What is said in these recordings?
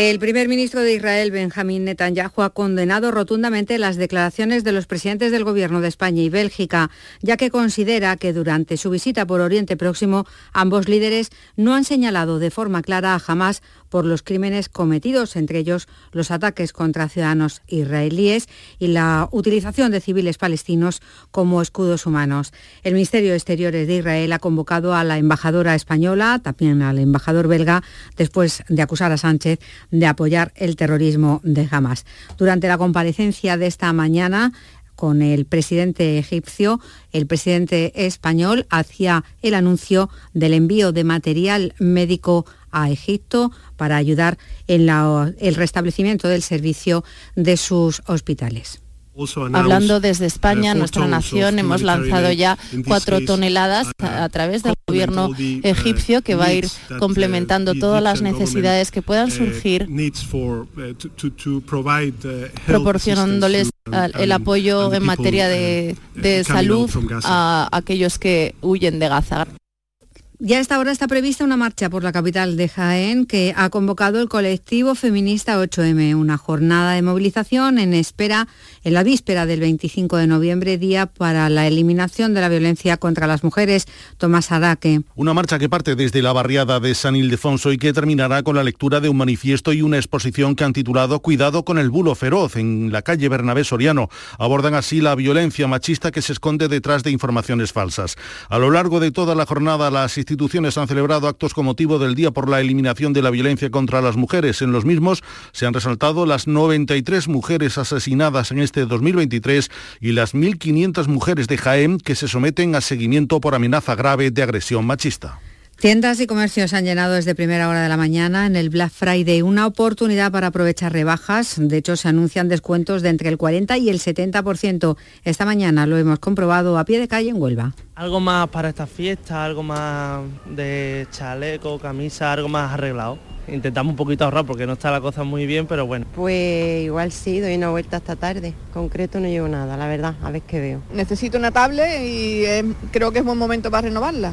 El primer ministro de Israel, Benjamín Netanyahu, ha condenado rotundamente las declaraciones de los presidentes del Gobierno de España y Bélgica, ya que considera que durante su visita por Oriente Próximo ambos líderes no han señalado de forma clara a Hamas por los crímenes cometidos, entre ellos los ataques contra ciudadanos israelíes y la utilización de civiles palestinos como escudos humanos. El Ministerio de Exteriores de Israel ha convocado a la embajadora española, también al embajador belga, después de acusar a Sánchez de apoyar el terrorismo de Hamas. Durante la comparecencia de esta mañana, con el presidente egipcio, el presidente español hacía el anuncio del envío de material médico a Egipto para ayudar en el restablecimiento del servicio de sus hospitales. Hablando desde España, nuestra nación hemos lanzado ya cuatro toneladas a través del gobierno egipcio que va a ir complementando todas las necesidades que puedan surgir, proporcionándoles el apoyo en materia de, de salud a aquellos que huyen de Gaza. Ya a esta hora está prevista una marcha por la capital de Jaén que ha convocado el colectivo feminista 8M, una jornada de movilización en espera, en la víspera del 25 de noviembre, día para la eliminación de la violencia contra las mujeres. Tomás Araque. Una marcha que parte desde la barriada de San Ildefonso y que terminará con la lectura de un manifiesto y una exposición que han titulado Cuidado con el bulo feroz en la calle Bernabé Soriano. Abordan así la violencia machista que se esconde detrás de informaciones falsas. A lo largo de toda la jornada, las instituciones han celebrado actos con motivo del Día por la Eliminación de la Violencia contra las Mujeres. En los mismos se han resaltado las 93 mujeres asesinadas en este 2023 y las 1.500 mujeres de Jaén que se someten a seguimiento por amenaza grave de agresión machista. Tiendas y comercios han llenado desde primera hora de la mañana en el Black Friday, una oportunidad para aprovechar rebajas. De hecho, se anuncian descuentos de entre el 40 y el 70%. Esta mañana lo hemos comprobado a pie de calle en Huelva. Algo más para esta fiesta, algo más de chaleco, camisa, algo más arreglado. Intentamos un poquito ahorrar porque no está la cosa muy bien, pero bueno. Pues igual sí, doy una vuelta esta tarde. Concreto no llevo nada, la verdad, a ver qué veo. Necesito una tablet y creo que es buen momento para renovarla.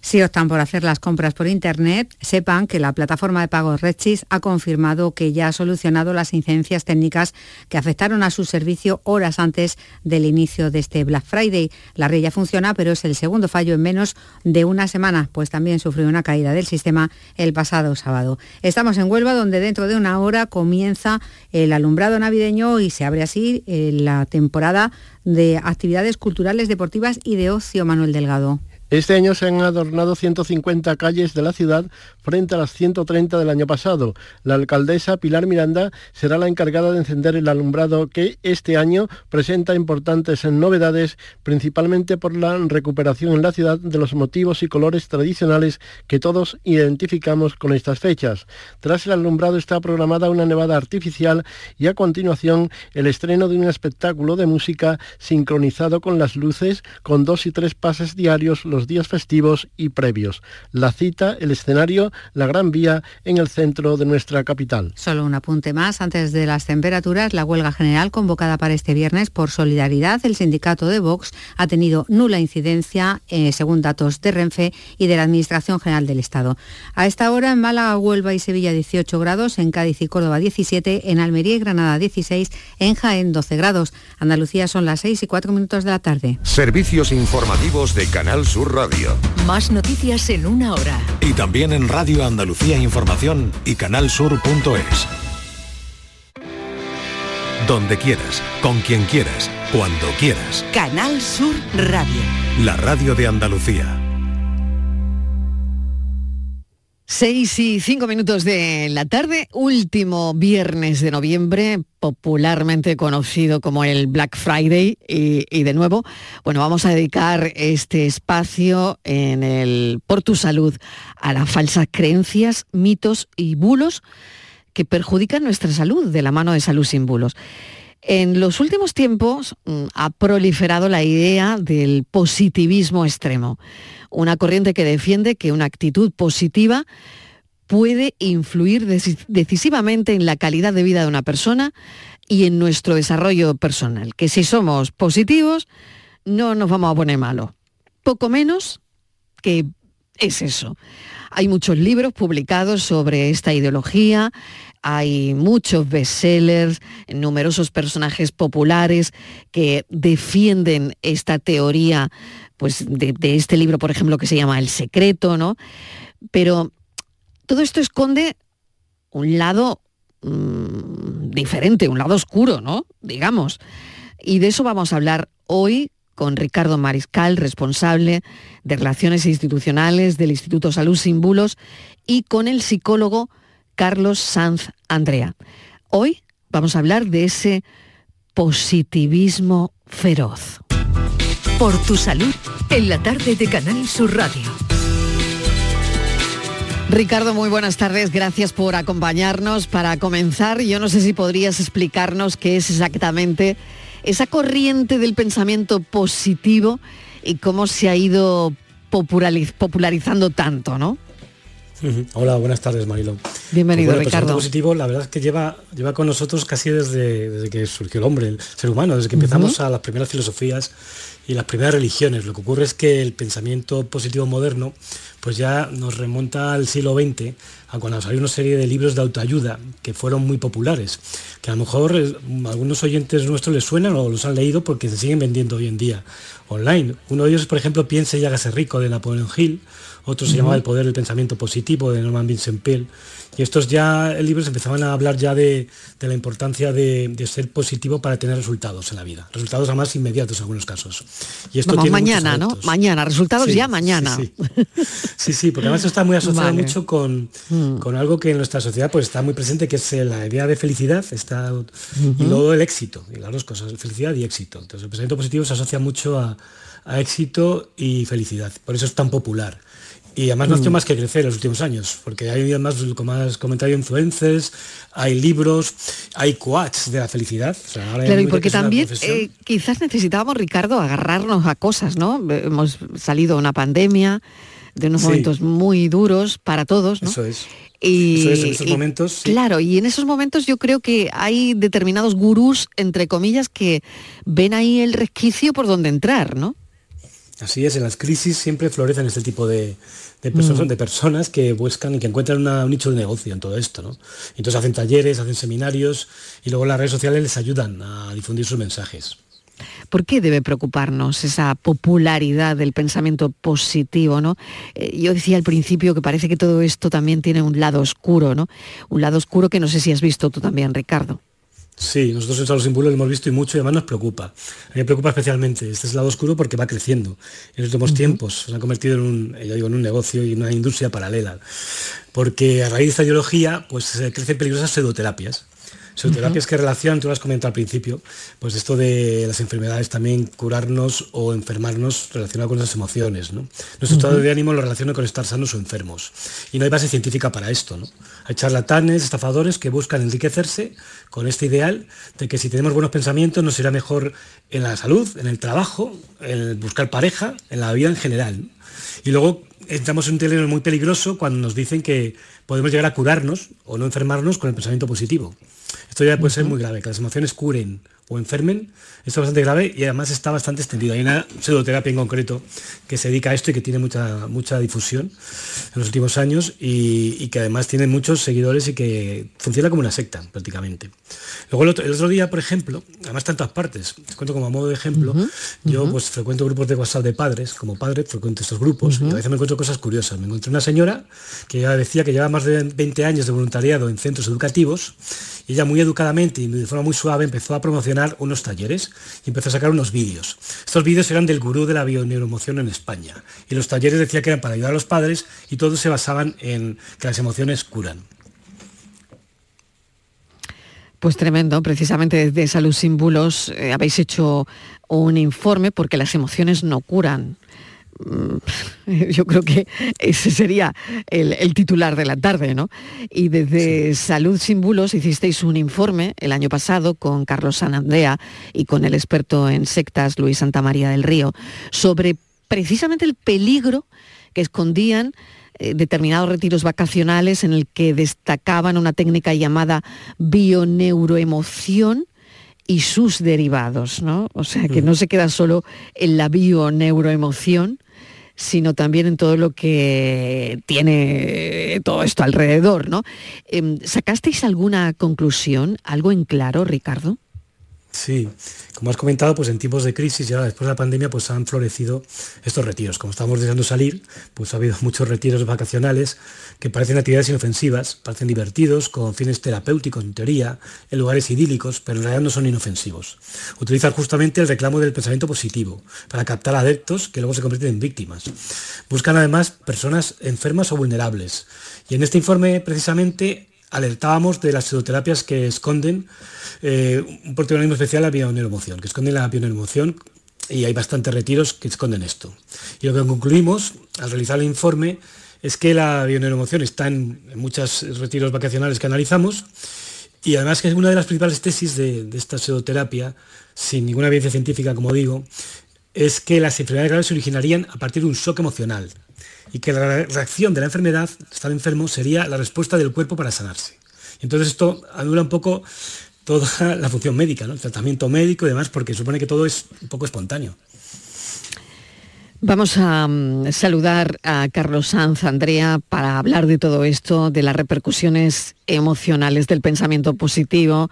Si optan por hacer las compras por Internet, sepan que la plataforma de pagos Redchis ha confirmado que ya ha solucionado las incidencias técnicas que afectaron a su servicio horas antes del inicio de este Black Friday. La red ya funciona, pero es el segundo fallo en menos de una semana, pues también sufrió una caída del sistema el pasado sábado. Estamos en Huelva, donde dentro de una hora comienza el alumbrado navideño y se abre así eh, la temporada de actividades culturales, deportivas y de ocio, Manuel Delgado. Este año se han adornado 150 calles de la ciudad frente a las 130 del año pasado. La alcaldesa Pilar Miranda será la encargada de encender el alumbrado que este año presenta importantes novedades, principalmente por la recuperación en la ciudad de los motivos y colores tradicionales que todos identificamos con estas fechas. Tras el alumbrado está programada una nevada artificial y a continuación el estreno de un espectáculo de música sincronizado con las luces con dos y tres pases diarios días festivos y previos. La cita, el escenario, la Gran Vía en el centro de nuestra capital. Solo un apunte más. Antes de las temperaturas, la huelga general convocada para este viernes por solidaridad, el sindicato de Vox ha tenido nula incidencia, eh, según datos de Renfe y de la Administración General del Estado. A esta hora en Málaga, Huelva y Sevilla 18 grados, en Cádiz y Córdoba 17, en Almería y Granada 16, en Jaén 12 grados. Andalucía son las 6 y 4 minutos de la tarde. Servicios informativos de Canal Sur Radio. Más noticias en una hora. Y también en Radio Andalucía Información y canalsur.es. Donde quieras, con quien quieras, cuando quieras. Canal Sur Radio. La radio de Andalucía. Seis y cinco minutos de la tarde, último viernes de noviembre, popularmente conocido como el Black Friday. Y, de nuevo, bueno, vamos a dedicar este espacio en el Por tu Salud a las falsas creencias, mitos y bulos que perjudican nuestra salud de la mano de salud sin bulos. En los últimos tiempos mm, ha proliferado la idea del positivismo extremo una corriente que defiende que una actitud positiva puede influir decisivamente en la calidad de vida de una persona y en nuestro desarrollo personal. Que si somos positivos, no nos vamos a poner malos. Poco menos que es eso. Hay muchos libros publicados sobre esta ideología, hay muchos bestsellers, numerosos personajes populares que defienden esta teoría pues, de, este libro, por ejemplo, que se llama El Secreto, ¿no? Pero todo esto esconde un lado mm, diferente, un lado oscuro, ¿no? Digamos. Y de eso vamos a hablar hoy con Ricardo Mariscal, responsable de Relaciones Institucionales del Instituto Salud Sin Bulos, y con el psicólogo Carlos Sanz Andrea. Hoy vamos a hablar de ese positivismo feroz. Por tu salud, en la tarde de Canal Sur Radio. Ricardo, muy buenas tardes. Gracias por acompañarnos. Para comenzar, yo no sé si podrías explicarnos qué es exactamente esa corriente del pensamiento positivo y cómo se ha ido popularizando tanto, ¿no? Hola, buenas tardes, Marilo. Bienvenido, pues Ricardo. El positivo, la verdad es que lleva, lleva con nosotros casi desde, desde que surgió el hombre, el ser humano, desde que empezamos a las primeras filosofías y las primeras religiones. Lo que ocurre es que el pensamiento positivo moderno pues ya nos remonta al siglo XX, a cuando salió una serie de libros de autoayuda que fueron muy populares, que a lo mejor eh, algunos oyentes nuestros les suenan o los han leído porque se siguen vendiendo hoy en día online. Uno de ellos, por ejemplo, Piense y hágase rico de Napoleón Hill, otro se llamaba El poder del pensamiento positivo de Norman Vincent Peale. Y estos ya libros empezaban a hablar ya de, la importancia de, ser positivo para tener resultados en la vida. Resultados además inmediatos en algunos casos. Y esto Vamos, mañana, ¿no? Mañana, resultados ya mañana. Sí sí. porque además está muy asociado mucho mm. con, algo que en nuestra sociedad pues está muy presente, que es la idea de felicidad está, y luego el éxito, y las dos cosas, felicidad y éxito. Entonces el pensamiento positivo se asocia mucho a, a éxito y felicidad. Por eso es tan popular. Y además no ha hecho mm. más que crecer en los últimos años, porque hay además más comentarios de influencers, hay libros, hay quotes de la felicidad. claro, y porque también eh, quizás necesitábamos, Ricardo, agarrarnos a cosas, ¿no? Hemos salido de una pandemia, de unos momentos muy duros para todos, ¿no? Eso es. Y, Eso es, en esos momentos. Claro, y en esos momentos yo creo que hay determinados gurús, entre comillas, que ven ahí el resquicio por donde entrar, ¿no? Así es, en las crisis siempre florecen este tipo de, personas, mm. de personas que buscan y que encuentran un nicho de negocio en todo esto. ¿no? Entonces hacen talleres, hacen seminarios y luego las redes sociales les ayudan a difundir sus mensajes. ¿Por qué debe preocuparnos esa popularidad del pensamiento positivo? ¿no? Eh, yo decía al principio que parece que todo esto también tiene un lado oscuro, ¿no? Un lado oscuro que no sé si has visto tú también, Ricardo. Sí, nosotros en Salud Sin lo hemos visto y mucho y además nos preocupa. A mí me preocupa especialmente este es el lado oscuro porque va creciendo. En los últimos tiempos se ha convertido en un, digo, en un negocio y una industria paralela. Porque a raíz de esta ideología pues se crecen peligrosas pseudoterapias terapias que relacionan, tú lo has comentado al principio, pues esto de las enfermedades también curarnos o enfermarnos relacionado con las emociones. ¿no? Nuestro estado de ánimo lo relaciona con estar sanos o enfermos. Y no hay base científica para esto. ¿no? Hay charlatanes, estafadores que buscan enriquecerse con este ideal de que si tenemos buenos pensamientos nos irá mejor en la salud, en el trabajo, en buscar pareja, en la vida en general. Y luego entramos en un terreno muy peligroso cuando nos dicen que podemos llegar a curarnos o no enfermarnos con el pensamiento positivo. Esto ya puede ser muy grave, que las emociones curen o enfermen, esto es bastante grave y además está bastante extendido. Hay una pseudoterapia en concreto que se dedica a esto y que tiene mucha, mucha difusión en los últimos años y, que además tiene muchos seguidores y que funciona como una secta prácticamente. Luego el otro, día, por ejemplo, además tantas partes, te cuento como a modo de ejemplo, yo pues frecuento grupos de WhatsApp de padres, como padre frecuento estos grupos y a veces me encuentro cosas curiosas. Me encontré una señora que ya decía que lleva más de 20 años de voluntariado en centros educativos ella muy educadamente y de forma muy suave empezó a promocionar unos talleres y empezó a sacar unos vídeos. Estos vídeos eran del gurú de la bioneuromoción en España y los talleres decía que eran para ayudar a los padres y todos se basaban en que las emociones curan. Pues tremendo, precisamente desde Salud Sin eh, habéis hecho un informe porque las emociones no curan. Mm, yo creo que ese sería el, titular de la tarde, ¿no? Y desde Salud Sin Bulos hicisteis un informe el año pasado con Carlos Sanandrea y con el experto en sectas Luis Santa María del Río sobre precisamente el peligro que escondían eh, determinados retiros vacacionales en el que destacaban una técnica llamada bioneuroemoción y sus derivados, ¿no? O sea, que no se queda solo en la bio-neuroemoción, sino también en todo lo que tiene todo esto alrededor, ¿no? Em, ¿Sacasteis alguna conclusión, algo en claro, Ricardo? Sí, como has comentado, pues en tiempos de crisis, ya después de la pandemia, pues han florecido estos retiros. Como estamos deseando salir, pues ha habido muchos retiros vacacionales que parecen actividades inofensivas, parecen divertidos, con fines terapéuticos en teoría, en lugares idílicos, pero en realidad no son inofensivos. Utilizan justamente el reclamo del pensamiento positivo para captar adeptos que luego se convierten en víctimas. Buscan además personas enfermas o vulnerables. Y en este informe, precisamente, alertábamos de las pseudoterapias que esconden eh, un protagonismo especial a la bioneuroemoción, que esconden la bioneuroemoción y hay bastantes retiros que esconden esto. Y lo que concluimos al realizar el informe es que la bioneuromoción está en, muchos retiros vacacionales que analizamos y además que es una de las principales tesis de, de esta pseudoterapia, sin ninguna evidencia científica, como digo, es que las enfermedades graves se originarían a partir de un shock emocional y que la reacción de la enfermedad, estar enfermo, sería la respuesta del cuerpo para sanarse. Entonces esto anula un poco toda la función médica, el tratamiento médico y demás, porque supone que todo es un poco espontáneo. Vamos a mm, saludar a Carlos Sanz, Andrea, para hablar de todo esto, de las repercusiones emocionales del pensamiento positivo,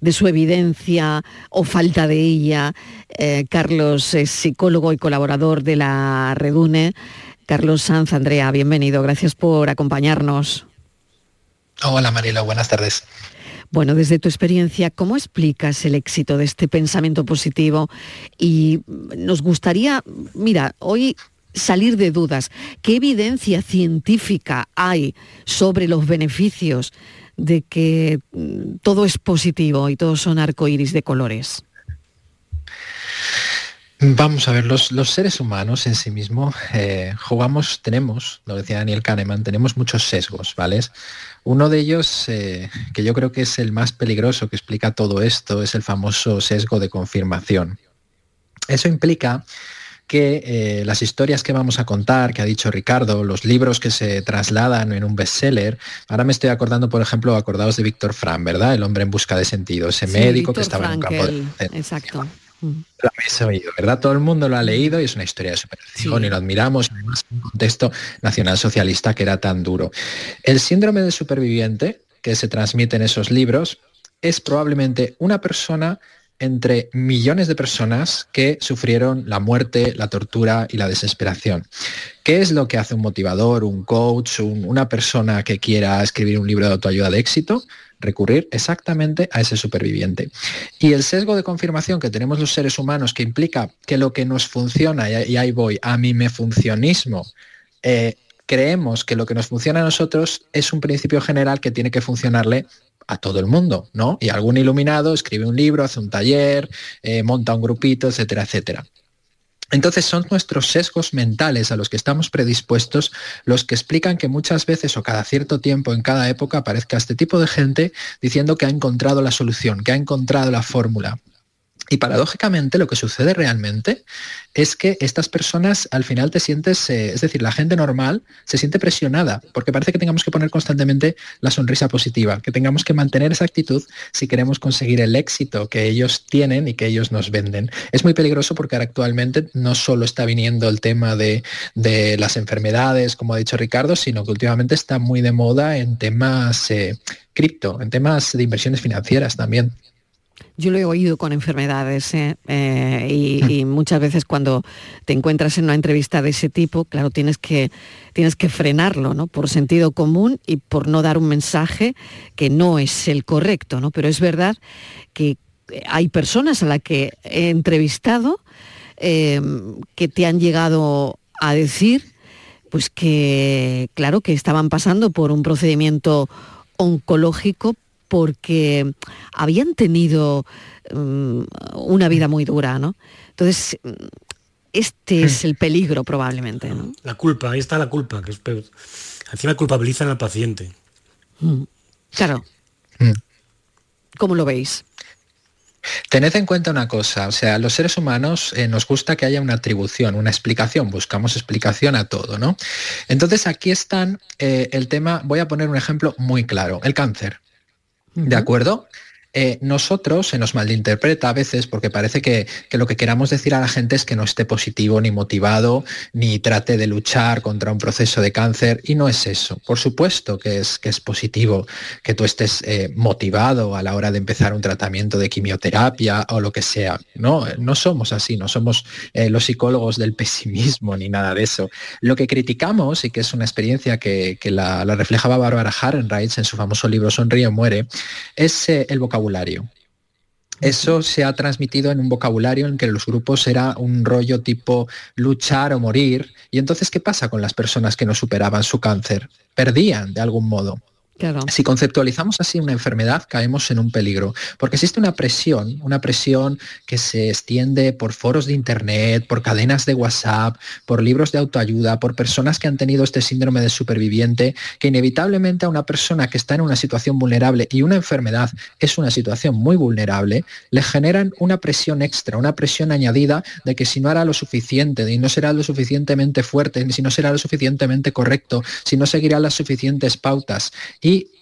de su evidencia o falta de ella. Eh, Carlos es psicólogo y colaborador de la Redune. Carlos Sanz, Andrea, bienvenido. Gracias por acompañarnos. Hola Marilo, buenas tardes. Bueno, desde tu experiencia, ¿cómo explicas el éxito de este pensamiento positivo? Y nos gustaría, mira, hoy salir de dudas. ¿Qué evidencia científica hay sobre los beneficios de que mm, todo es positivo y todos son arcoíris de colores? Vamos a ver, los, seres humanos en sí mismos eh, jugamos, tenemos, lo decía Daniel Kahneman, tenemos muchos sesgos, ¿vale? Uno de ellos, eh, que yo creo que es el más peligroso que explica todo esto, es el famoso sesgo de confirmación. Eso implica que eh, las historias que vamos a contar, que ha dicho Ricardo, los libros que se trasladan en un bestseller, ahora me estoy acordando, por ejemplo, acordados de Víctor Frank, ¿verdad? El hombre en busca de sentido, ese médico que estaba en un campo de... Exacto. Lo habéis oído, ¿verdad? Todo el mundo lo ha leído y es una historia de superación y lo admiramos, además, en un contexto nacionalsocialista que era tan duro. El síndrome del superviviente que se transmite en esos libros es probablemente una persona entre millones de personas que sufrieron la muerte, la tortura y la desesperación. ¿Qué es lo que hace un motivador, un coach, una persona que quiera escribir un libro de autoayuda de éxito? Recurrir exactamente a ese superviviente. Y el sesgo de confirmación que tenemos los seres humanos, que implica que lo que nos funciona, y ahí voy, a mí me funcionismo, eh, creemos que lo que nos funciona a nosotros es un principio general que tiene que funcionarle a todo el mundo, ¿no? Y algún iluminado escribe un libro, hace un taller, eh, monta un grupito, etcétera, etcétera. Entonces son nuestros sesgos mentales a los que estamos predispuestos los que explican que muchas veces o cada cierto tiempo en cada época aparezca este tipo de gente diciendo que ha encontrado la solución, que ha encontrado la fórmula. Y paradójicamente lo que sucede realmente es que estas personas al final te sientes, eh, es decir, la gente normal se siente presionada, porque parece que tengamos que poner constantemente la sonrisa positiva, que tengamos que mantener esa actitud si queremos conseguir el éxito que ellos tienen y que ellos nos venden. Es muy peligroso porque ahora actualmente no solo está viniendo el tema de, las enfermedades, como ha dicho Ricardo, sino que últimamente está muy de moda en temas eh, cripto, en temas de inversiones financieras también. Yo lo he oído con enfermedades ¿eh? Eh, y, muchas veces cuando te encuentras en una entrevista de ese tipo, claro, tienes que, tienes que frenarlo, ¿no? Por sentido común y por no dar un mensaje que no es el correcto, ¿no? Pero es verdad que hay personas a las que he entrevistado eh, que te han llegado a decir, pues que, claro, que estaban pasando por un procedimiento oncológico porque habían tenido mm, una vida muy dura, ¿no? Entonces, este es el peligro probablemente. ¿no? La culpa, ahí está la culpa, que es peor. Encima culpabilizan al paciente. Mm, claro. Mm. ¿Cómo lo veis? Tened en cuenta una cosa, o sea, los seres humanos eh, nos gusta que haya una atribución, una explicación, buscamos explicación a todo, ¿no? Entonces aquí están eh, el tema, voy a poner un ejemplo muy claro, el cáncer. ¿De acuerdo? Eh, nosotros se nos malinterpreta a veces porque parece que, lo que queramos decir a la gente es que no esté positivo ni motivado, ni trate de luchar contra un proceso de cáncer, y no es eso. Por supuesto que es, que es positivo que tú estés eh, motivado a la hora de empezar un tratamiento de quimioterapia o lo que sea. No, no somos así, no somos eh, los psicólogos del pesimismo ni nada de eso. Lo que criticamos, y que es una experiencia que, la, reflejaba Barbara Harrenreich en su famoso libro Sonríe o muere, es el vocabulario. Eso se ha transmitido en un vocabulario en que los grupos era un rollo tipo luchar o morir. Y entonces, ¿qué pasa con las personas que no superaban su cáncer? Perdían de algún modo. Si conceptualizamos así una enfermedad, caemos en un peligro, porque existe una presión, una presión que se extiende por foros de Internet, por cadenas de WhatsApp, por libros de autoayuda, por personas que han tenido este síndrome de superviviente, que inevitablemente a una persona que está en una situación vulnerable y una enfermedad es una situación muy vulnerable, le generan una presión extra, una presión añadida de que si no hará lo suficiente, y no será lo suficientemente fuerte, si no será lo suficientemente correcto, si no seguirá las suficientes pautas,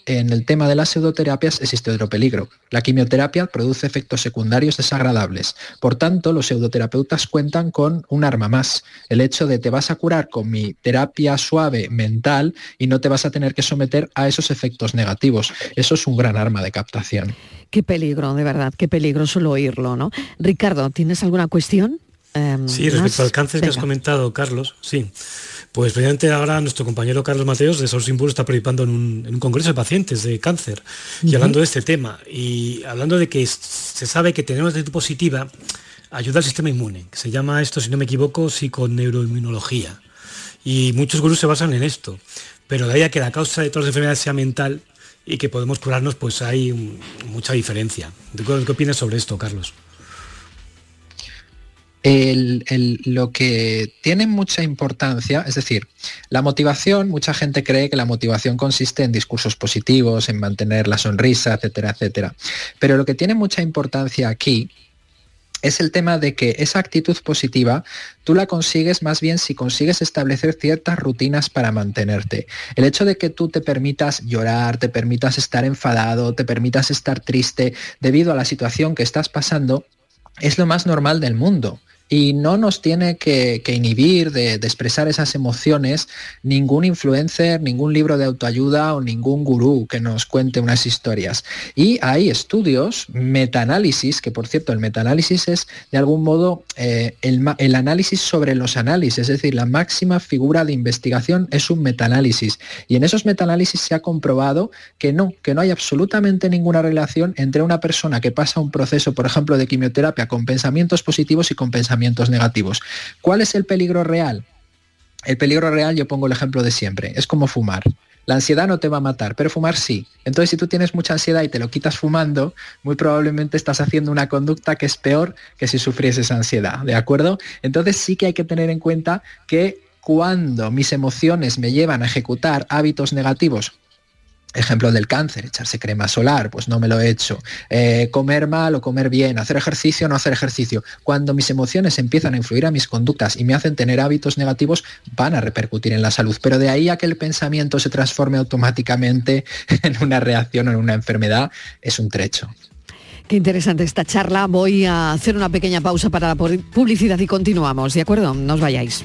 en el tema de las pseudoterapias existe otro peligro. La quimioterapia produce efectos secundarios desagradables. Por tanto, los pseudoterapeutas cuentan con un arma más. El hecho de te vas a curar con mi terapia suave mental y no te vas a tener que someter a esos efectos negativos. Eso es un gran arma de captación. Qué peligro, de verdad, qué peligro solo oírlo, ¿no? Ricardo, ¿tienes alguna cuestión? Em, sí, respecto al cáncer que has comentado, Carlos, sí. Pues precisamente ahora nuestro compañero Carlos Mateos de Sol está participando en un, congreso de pacientes de cáncer y hablando de este tema y hablando de que se sabe que tener una actitud positiva ayuda al sistema inmune, que se llama esto, si no me equivoco, psiconeuroinmunología. Y muchos gurús se basan en esto, pero de ahí a que la causa de todas las enfermedades sea mental y que podemos curarnos, pues hay mucha diferencia. ¿Qué opinas sobre esto, Carlos? Lo que tiene mucha importancia, es decir, la motivación, mucha gente cree que la motivación consiste en discursos positivos, en mantener la sonrisa, etcétera, etcétera. Pero lo que tiene mucha importancia aquí es el tema de que esa actitud positiva tú la consigues más bien si consigues establecer ciertas rutinas para mantenerte. El hecho de que tú te permitas llorar, te permitas estar enfadado, te permitas estar triste debido a la situación que estás pasando, es lo más normal del mundo y no nos tiene que, inhibir de, expresar esas emociones ningún influencer, ningún libro de autoayuda o ningún gurú que nos cuente unas historias. Y hay estudios, metaanálisis, que por cierto el metaanálisis es de algún modo eh, el, el, análisis sobre los análisis, es decir, la máxima figura de investigación es un metaanálisis. Y en esos metaanálisis se ha comprobado que no, que no hay absolutamente ninguna relación entre una persona que pasa un proceso, por ejemplo, de quimioterapia con pensamientos positivos y con pensamientos negativos. ¿Cuál es el peligro real? El peligro real, yo pongo el ejemplo de siempre, es como fumar. La ansiedad no te va a matar, pero fumar sí. Entonces, si tú tienes mucha ansiedad y te lo quitas fumando, muy probablemente estás haciendo una conducta que es peor que si sufrieses ansiedad, ¿de acuerdo? Entonces sí que hay que tener en cuenta que cuando mis emociones me llevan a ejecutar hábitos negativos Ejemplo del cáncer, echarse crema solar, pues no me lo he hecho. Eh, comer mal o comer bien, hacer ejercicio o no hacer ejercicio. Cuando mis emociones empiezan a influir a mis conductas y me hacen tener hábitos negativos, van a repercutir en la salud. Pero de ahí a que el pensamiento se transforme automáticamente en una reacción o en una enfermedad, es un trecho. Qué interesante esta charla. Voy a hacer una pequeña pausa para la publicidad y continuamos, ¿de acuerdo? No os vayáis.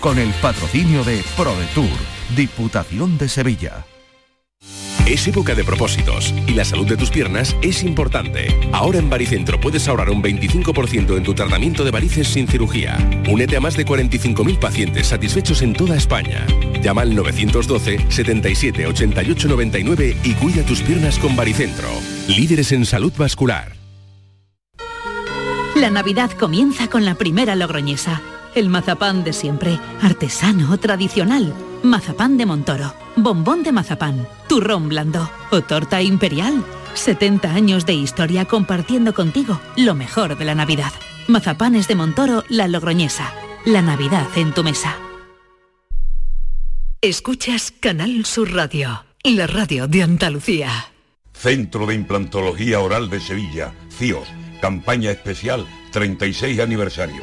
con el patrocinio de ProDetour, Diputación de Sevilla. Es época de propósitos y la salud de tus piernas es importante. Ahora en Baricentro puedes ahorrar un 25% en tu tratamiento de varices sin cirugía. Únete a más de 45.000 pacientes satisfechos en toda España. Llama al 912 77 88 99 y cuida tus piernas con Baricentro. Líderes en salud vascular. La Navidad comienza con la primera logroñesa. El mazapán de siempre, artesano, tradicional. Mazapán de Montoro, bombón de mazapán, turrón blando o torta imperial. 70 años de historia compartiendo contigo lo mejor de la Navidad. Mazapanes de Montoro, la logroñesa. La Navidad en tu mesa. Escuchas Canal Sur Radio, la radio de Andalucía. Centro de Implantología Oral de Sevilla, CIOS, campaña especial 36 aniversario.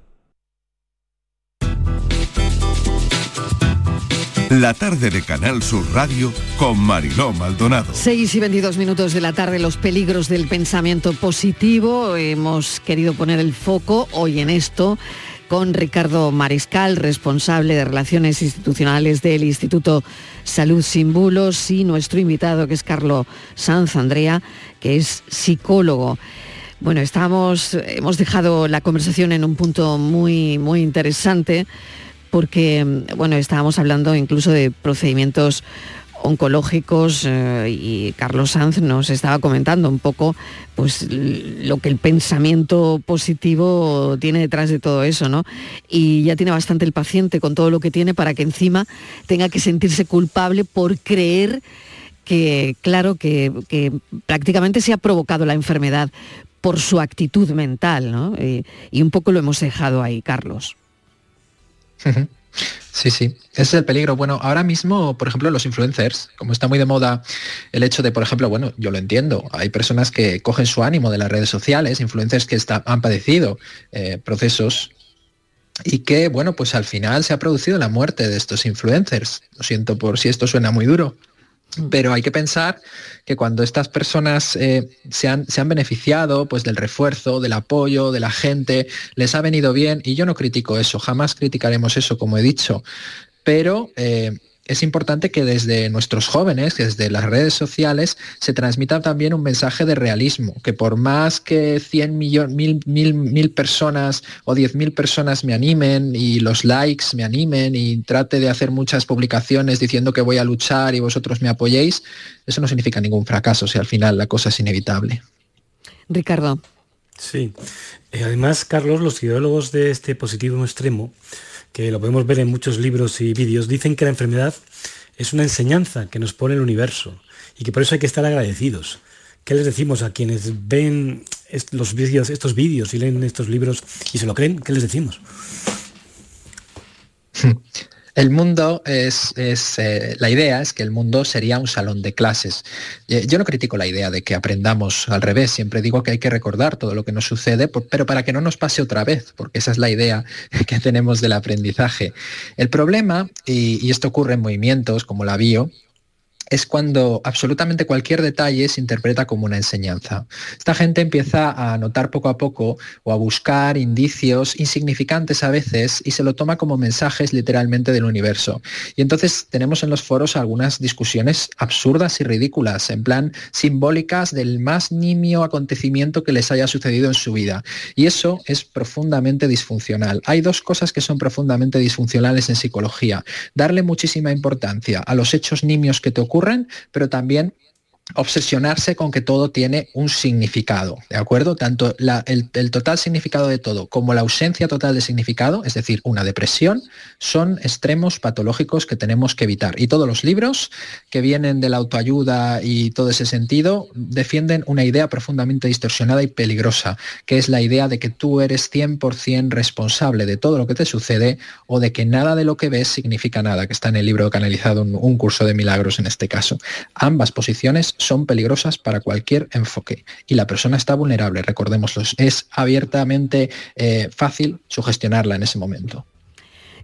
La tarde de Canal Sur Radio con Mariló Maldonado. 6 y 22 minutos de la tarde, los peligros del pensamiento positivo. Hemos querido poner el foco hoy en esto con Ricardo Mariscal, responsable de Relaciones Institucionales del Instituto Salud Sin Bulos, y nuestro invitado, que es Carlos Sanz Andrea, que es psicólogo. Bueno, estamos, hemos dejado la conversación en un punto muy, muy interesante porque, bueno, estábamos hablando incluso de procedimientos oncológicos eh, y Carlos Sanz nos estaba comentando un poco pues lo que el pensamiento positivo tiene detrás de todo eso, ¿no? Y ya tiene bastante el paciente con todo lo que tiene para que encima tenga que sentirse culpable por creer que, claro, que, que prácticamente se ha provocado la enfermedad por su actitud mental, ¿no? y, y un poco lo hemos dejado ahí, Carlos. Sí, sí, ese es el peligro. Bueno, ahora mismo, por ejemplo, los influencers, como está muy de moda el hecho de, por ejemplo, bueno, yo lo entiendo, hay personas que cogen su ánimo de las redes sociales, influencers que han padecido eh, procesos y que, bueno, pues al final se ha producido la muerte de estos influencers. Lo siento por si esto suena muy duro, pero hay que pensar que cuando estas personas eh, se, han, se, han, beneficiado pues, del refuerzo, del apoyo, de la gente, les ha venido bien, y yo no critico eso, jamás criticaremos eso, como he dicho, pero eh, es importante que desde nuestros jóvenes, desde las redes sociales, se transmita también un mensaje de realismo, que por más que 100 millones, mil, mil, mil personas o 10.000 personas me animen y los likes me animen y trate de hacer muchas publicaciones diciendo que voy a luchar y vosotros me apoyéis, eso no significa ningún fracaso si al final la cosa es inevitable. Ricardo. Sí. Eh, además, Carlos, los ideólogos de este positivo extremo que lo podemos ver en muchos libros y vídeos, dicen que la enfermedad es una enseñanza que nos pone el universo y que por eso hay que estar agradecidos. ¿Qué les decimos a quienes ven los vídeos, estos vídeos y leen estos libros y se lo creen? ¿Qué les decimos? El mundo es, eh, la idea es que el mundo sería un salón de clases. Eh, yo no critico la idea de que aprendamos al revés, siempre digo que hay que recordar todo lo que nos sucede, pero para que no nos pase otra vez, porque esa es la idea que tenemos del aprendizaje. El problema, y, y esto ocurre en movimientos como la bio, es cuando absolutamente cualquier detalle se interpreta como una enseñanza. Esta gente empieza a notar poco a poco o a buscar indicios insignificantes a veces y se lo toma como mensajes literalmente del universo. Y entonces tenemos en los foros algunas discusiones absurdas y ridículas, en plan simbólicas del más nimio acontecimiento que les haya sucedido en su vida. Y eso es profundamente disfuncional. Hay dos cosas que son profundamente disfuncionales en psicología. Darle muchísima importancia a los hechos nimios que te ocurren pero también obsesionarse con que todo tiene un significado, ¿de acuerdo? Tanto el, total significado de todo como la ausencia total de significado, es decir, una depresión, son extremos patológicos que tenemos que evitar. Y todos los libros que vienen de la autoayuda y todo ese sentido defienden una idea profundamente distorsionada y peligrosa, que es la idea de que tú eres 100% responsable de todo lo que te sucede o de que nada de lo que ves significa nada, que está en el libro canalizado un, un curso de milagros en este caso. Ambas posiciones son peligrosas para cualquier enfoque y la persona está vulnerable, recordémoslo, es abiertamente eh, fácil sugestionarla en ese momento.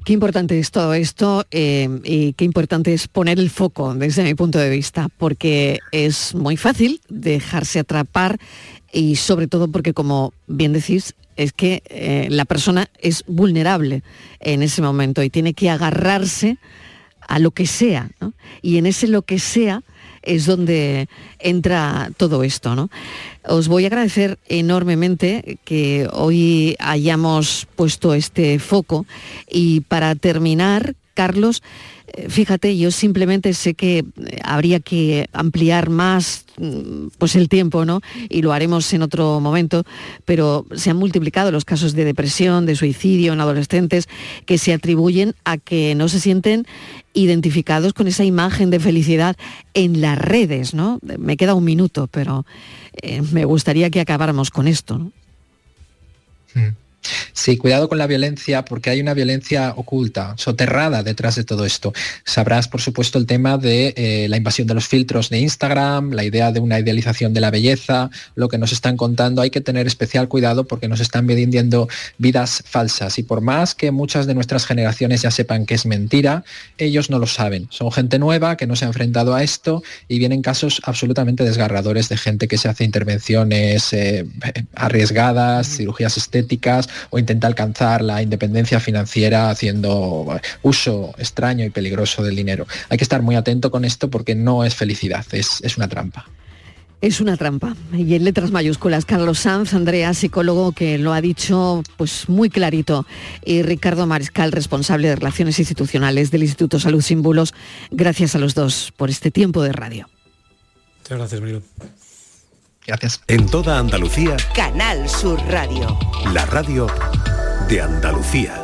Qué importante es todo esto eh, y qué importante es poner el foco desde mi punto de vista, porque es muy fácil dejarse atrapar y sobre todo porque, como bien decís, es que eh, la persona es vulnerable en ese momento y tiene que agarrarse a lo que sea. Y en ese lo que sea es donde entra todo esto. ¿no? Os voy a agradecer enormemente que hoy hayamos puesto este foco y para terminar, Carlos, fíjate, yo simplemente sé que habría que ampliar más mm, pues el tiempo, ¿no? Y lo haremos en otro momento, pero se han multiplicado los casos de depresión, de suicidio en adolescentes que se atribuyen a que no se sienten identificados con esa imagen de felicidad en las redes, ¿no? Me queda un minuto, pero eh, me gustaría que acabáramos con esto, ¿no? Mm. Sí, cuidado con la violencia porque hay una violencia oculta, soterrada detrás de todo esto. Sabrás, por supuesto, el tema de eh, la invasión de los filtros de Instagram, la idea de una idealización de la belleza, lo que nos están contando. Hay que tener especial cuidado porque nos están vendiendo vidas falsas y por más que muchas de nuestras generaciones ya sepan que es mentira, ellos no lo saben. Son gente nueva que no se ha enfrentado a esto y vienen casos absolutamente desgarradores de gente que se hace intervenciones eh, arriesgadas, cirugías estéticas o intenta alcanzar la independencia financiera haciendo uso extraño y peligroso del dinero. Hay que estar muy atento con esto porque no es felicidad, es, es una trampa. Es una trampa. Y en letras mayúsculas, Carlos Sanz, Andrea, psicólogo, que lo ha dicho pues muy clarito. Y Ricardo Mariscal, responsable de Relaciones Institucionales del Instituto Salud Símbolos. Gracias a los dos por este tiempo de radio. Muchas gracias, Marilo. Gracias. En toda Andalucía. Canal Sur Radio. La radio de Andalucía.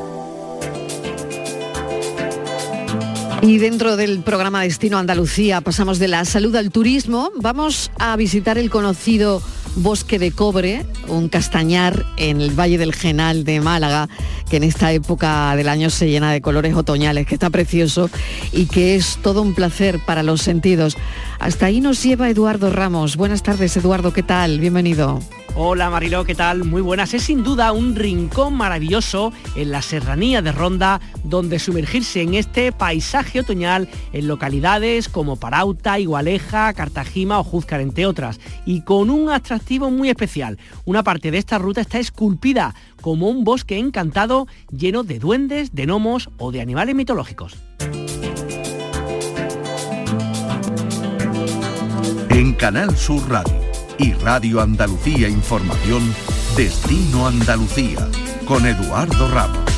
Y dentro del programa Destino Andalucía pasamos de la salud al turismo. Vamos a visitar el conocido Bosque de Cobre, un castañar en el Valle del Genal de Málaga, que en esta época del año se llena de colores otoñales, que está precioso y que es todo un placer para los sentidos. Hasta ahí nos lleva Eduardo Ramos. Buenas tardes, Eduardo, ¿qué tal? Bienvenido. Hola Mariló, ¿qué tal? Muy buenas. Es sin duda un rincón maravilloso en la serranía de Ronda donde sumergirse en este paisaje otoñal en localidades como Parauta, Igualeja, Cartagima o Júzcar, entre otras, y con un atractivo muy especial. Una parte de esta ruta está esculpida como un bosque encantado lleno de duendes, de gnomos o de animales mitológicos. En Canal Sur Radio y Radio Andalucía Información, Destino Andalucía, con Eduardo Ramos.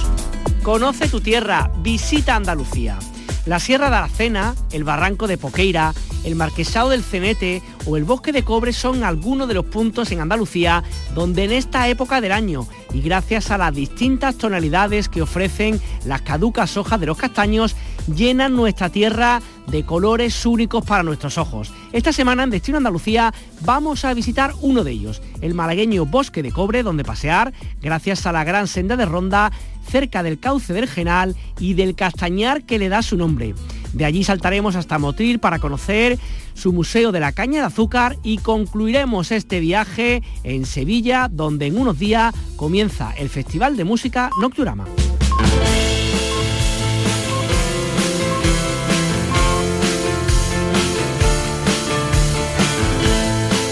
Conoce tu tierra, visita Andalucía. La Sierra de Aracena, el Barranco de Poqueira, el Marquesado del Cenete o el Bosque de Cobre son algunos de los puntos en Andalucía donde en esta época del año y gracias a las distintas tonalidades que ofrecen las caducas hojas de los castaños llenan nuestra tierra de colores únicos para nuestros ojos. Esta semana en Destino Andalucía vamos a visitar uno de ellos, el malagueño Bosque de Cobre, donde pasear gracias a la gran senda de Ronda cerca del cauce del Genal y del castañar que le da su nombre. De allí saltaremos hasta Motril para conocer su Museo de la Caña de Azúcar y concluiremos este viaje en Sevilla, donde en unos días comienza el Festival de Música Nocturama.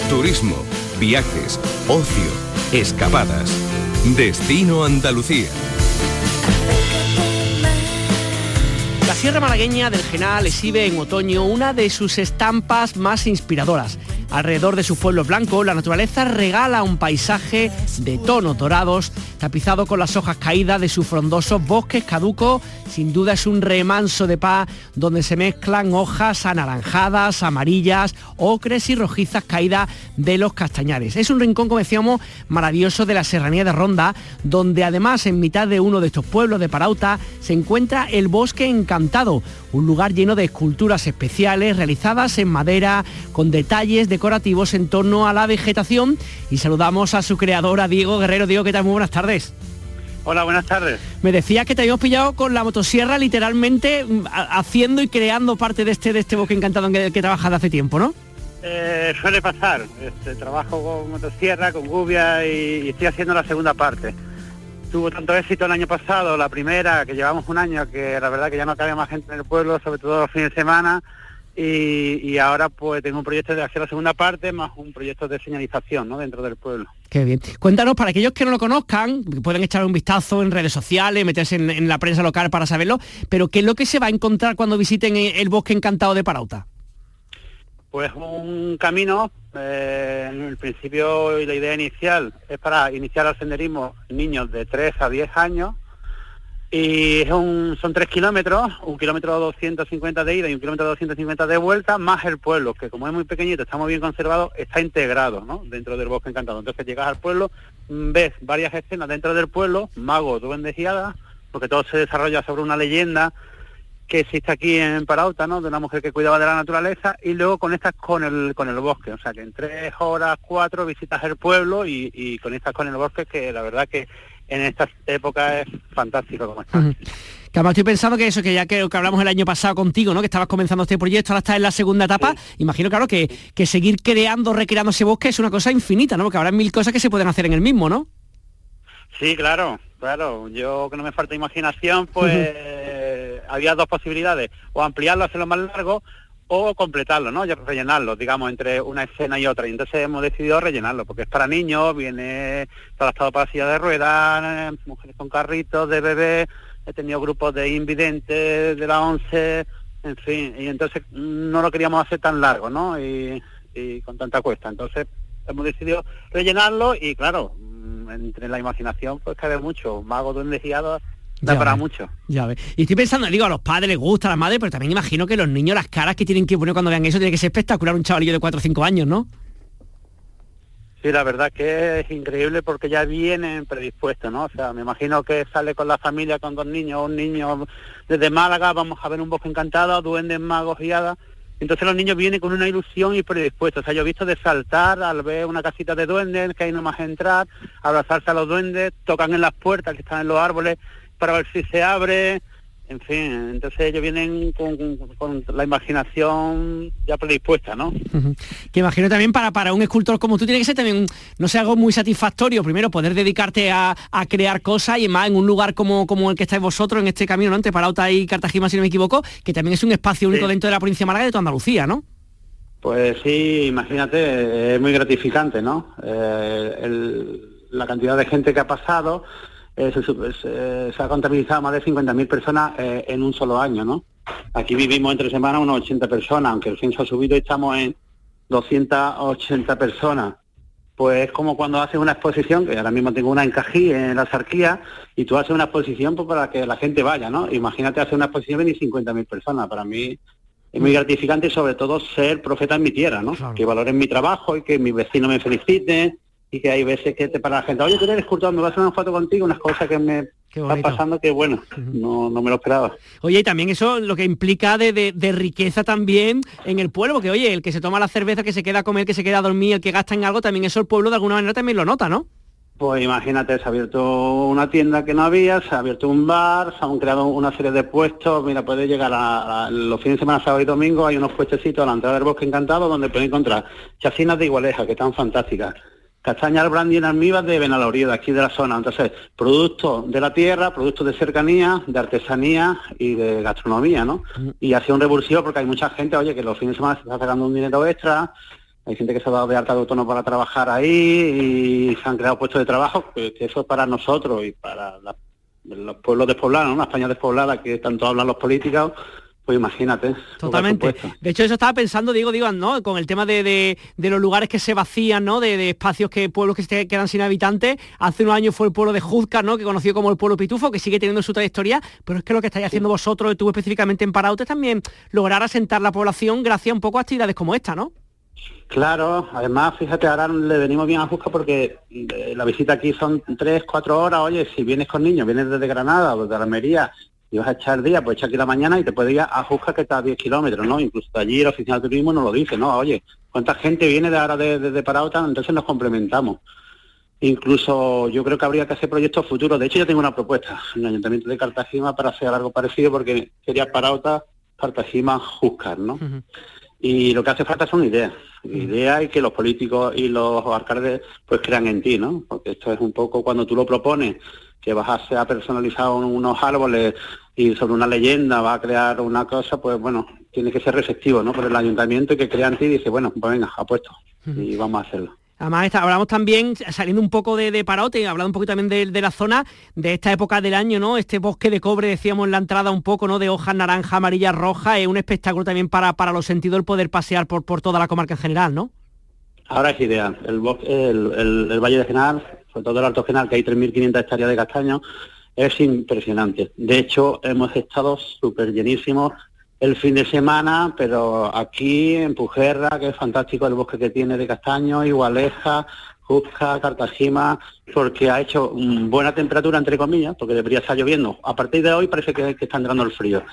Turismo, viajes, ocio, escapadas. Destino Andalucía. Sierra Malagueña del Genal exhibe en otoño una de sus estampas más inspiradoras. Alrededor de su pueblo blanco, la naturaleza regala un paisaje de tonos dorados, tapizado con las hojas caídas de sus frondosos bosques caducos. Sin duda es un remanso de paz donde se mezclan hojas anaranjadas, amarillas, ocres y rojizas caídas de los castañares. Es un rincón, como decíamos, maravilloso de la serranía de Ronda, donde además en mitad de uno de estos pueblos de Parauta se encuentra el Bosque Encantado, un lugar lleno de esculturas especiales realizadas en madera con detalles decorativos en torno a la vegetación y saludamos a su creadora Diego Guerrero. Diego, ¿qué tal? Muy buenas tardes. Hola, buenas tardes. Me decía que te habíamos pillado con la motosierra literalmente mm, haciendo y creando parte de este, de este bosque encantado en el que trabajas de hace tiempo, ¿no? Eh, suele pasar. Este, trabajo con motosierra, con gubia y estoy haciendo la segunda parte tuvo tanto éxito el año pasado, la primera, que llevamos un año, que la verdad que ya no cabe más gente en el pueblo, sobre todo los fines de semana, y, ahora pues tengo un proyecto de hacer la segunda parte, más un proyecto de señalización ¿no? dentro del pueblo. Qué bien. Cuéntanos, para aquellos que no lo conozcan, pueden echar un vistazo en redes sociales, meterse en, la prensa local para saberlo, pero ¿qué es lo que se va a encontrar cuando visiten el Bosque Encantado de Parauta? Pues un camino, eh, en el principio y la idea inicial es para iniciar el senderismo niños de 3 a 10 años y son tres kilómetros, un kilómetro 250 de ida y un kilómetro 250 de vuelta, más el pueblo, que como es muy pequeñito, está muy bien conservado, está integrado dentro del bosque encantado. Entonces llegas al pueblo, ves varias escenas dentro del pueblo, magos, duendes y hadas, porque todo se desarrolla sobre una leyenda que existe aquí en Parauta, ¿no? De una mujer que cuidaba de la naturaleza y luego conectas con el con el bosque, o sea que en tres horas, cuatro visitas el pueblo y, y conectas con el bosque que la verdad que en esta época es fantástico como está. Que además estoy pensando que eso, que ya que, que, hablamos el año pasado contigo, ¿no? Que estabas comenzando este proyecto, ahora estás en la segunda etapa. Imagino, claro, que, que seguir creando, recreando ese bosque es una cosa infinita, ¿no? Porque habrá mil cosas que se pueden hacer en el mismo, ¿no? Sí, claro, claro. Yo que no me falta imaginación, pues había dos posibilidades, o ampliarlo, hacerlo más largo, o completarlo, ¿no? Ya rellenarlo, digamos, entre una escena y otra. Y entonces hemos decidido rellenarlo, porque es para niños, viene adaptado para silla de ruedas, mujeres con carritos de bebé, he tenido grupos de invidentes de la ONCE, en fin, y entonces no lo queríamos hacer tan largo, ¿no? Y, y con tanta cuesta. Entonces hemos decidido rellenarlo y claro, mm, entre la imaginación pues cabe mucho, magos, duendes y hadas da para mucho. Ya ves. Y estoy pensando, digo, a los padres les gusta, a las madres, pero también imagino que los niños, las caras que tienen que poner cuando vean eso, tiene que ser espectacular un chavalillo de 4 o 5 años, ¿no? Sí, la verdad que es increíble porque ya vienen predispuestos, ¿no? O sea, me imagino que sale con la familia, con dos niños, un niño desde Málaga, vamos a ver un bosque encantado, duendes, magos y hadas. Entonces los niños vienen con una ilusión y predispuestos. O sea, yo he visto de saltar al ver una casita de duendes, que hay nomás entrar, abrazarse a los duendes, tocan en las puertas que están en los árboles para ver si se abre, en fin, entonces ellos vienen con, la imaginación ya predispuesta, ¿no? Que imagino también para, para un escultor como tú tiene que ser también, no sé, algo muy satisfactorio, primero poder dedicarte a, crear cosas y más en un lugar como, como el que estáis vosotros en este camino, ¿no? Entre Parauta y Cartagena, si no me equivoco, que también es un espacio único dentro de la provincia de Málaga y de toda Andalucía, ¿no? Pues sí, imagínate, es muy gratificante, ¿no? Eh, la cantidad de gente que ha pasado, eh, se, ha contabilizado más de 50.000 personas eh, en un solo año, ¿no? Aquí vivimos entre semanas unos 80 personas, aunque el censo ha subido y estamos en 280 personas. Pues es como cuando haces una exposición, que ahora mismo tengo una en Cají, en la Sarquía, y tú haces una exposición pues, para que la gente vaya, ¿no? Imagínate hacer una exposición y 50.000 personas. Para mí es muy gratificante y sobre todo ser profeta en mi tierra, ¿no? Que valoren mi trabajo y que mis vecinos me feliciten y que hay veces que te para la gente, oye, tú eres me vas a hacer una foto contigo, unas cosas que me está pasando que bueno, no, no me lo esperaba. Oye, y también eso lo que implica de, de, riqueza también en el pueblo, porque oye, el que se toma la cerveza, que se queda a comer, que se queda a dormir, el que gasta en algo, también eso el pueblo de alguna manera también lo nota, ¿no? Pues imagínate, se ha abierto una tienda que no había, se ha abierto un bar, se han creado una serie de puestos, mira, puede llegar a, los fines de semana, sábado y domingo, hay unos puestecitos a la entrada del bosque encantado donde puede encontrar chacinas de igualeja, que están fantásticas, castañas brandy en almíbar de Benaloría, de aquí de la zona. Entonces, productos de la tierra, productos de cercanía, de artesanía y de gastronomía, ¿no? Mm. Y ha sido un revulsivo porque hay mucha gente, oye, que los fines de semana se está sacando un dinero extra, hay gente que se ha dado de alta de autónomo para trabajar ahí y se han creado puestos de trabajo, que, eso es para nosotros y para los pueblos despoblados, una España despoblada que tanto hablan los políticos, pues imagínate. Totalmente. De hecho, eso estaba pensando, digo, digo, ¿no? Con el tema de, los lugares que se vacían, ¿no? De, espacios que, pueblos que se quedan sin habitantes. Hace unos años fue el pueblo de Juzca, ¿no? Que conocido como el pueblo Pitufo, que sigue teniendo su trayectoria, pero es que lo que estáis haciendo vosotros, tú específicamente en Paraute, también lograr asentar la población gracias un poco a actividades como esta, ¿no? Claro, además, fíjate, ahora le venimos bien a Jusca porque eh, la visita aquí son tres, cuatro horas. Oye, si vienes con niños, vienes desde Granada o desde Almería y vas a echar el día, pues echa aquí la mañana y te puedes ir a Jusca que está a 10 kilómetros, ¿no? Incluso allí el oficial de turismo nos lo dice, ¿no? Oye, ¿cuánta gente viene de ahora desde de, Parauta? Entonces nos complementamos. Incluso yo creo que habría que hacer proyectos futuros. De hecho, yo tengo una propuesta en el Ayuntamiento de Cartagena para hacer algo parecido porque sería Parauta, Cartagena, Juscar, ¿no? Y lo que hace falta son ideas, ideas y que los políticos y los alcaldes pues crean en ti, ¿no? Porque esto es un poco cuando tú lo propones, que vas a ser personalizado unos árboles y sobre una leyenda va a crear una cosa, pues bueno, tiene que ser receptivo, ¿no? Por el ayuntamiento y que crea en ti y dice, bueno, pues venga, apuesto y vamos a hacerlo. Además, hablamos también, saliendo un poco de, de Parote, hablando un poquito también de, la zona, de esta época del año, ¿no? Este bosque de cobre, decíamos en la entrada un poco, ¿no? De hojas naranja, amarilla, roja, es un espectáculo también para, para los sentidos el poder pasear por, por toda la comarca en general, ¿no? Ahora es ideal. El, bosque, el, Valle de Genal, sobre todo el Alto Genal, que hay 3.500 hectáreas de castaño, es impresionante. De hecho, hemos estado súper llenísimos el fin de semana, pero aquí en Pujerra, que es fantástico el bosque que tiene de castaño, Igualeja, Juzca, Cartagena, porque ha hecho buena temperatura, entre comillas, porque debería estar lloviendo. A partir de hoy parece que, está entrando el frío.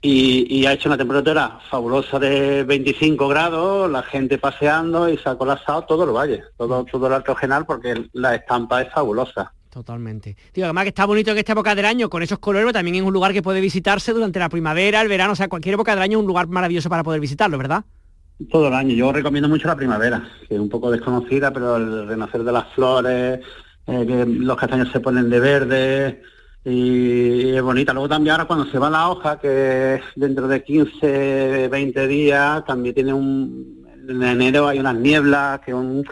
Y, ha hecho una temperatura fabulosa de 25 grados, la gente paseando y se ha colapsado todo el valle, todo, todo el alto genal, porque la estampa es fabulosa. Totalmente. Tío, además que está bonito en esta época del año, con esos colores, también es un lugar que puede visitarse durante la primavera, el verano, o sea, cualquier época del año es un lugar maravilloso para poder visitarlo, ¿verdad? Todo el año. Yo recomiendo mucho la primavera, que es un poco desconocida, pero el renacer de las flores, eh, que los castaños se ponen de verde y es bonita. Luego también ahora cuando se va la hoja, que dentro de 15, 20 días, también tiene un... En enero hay unas nieblas, que un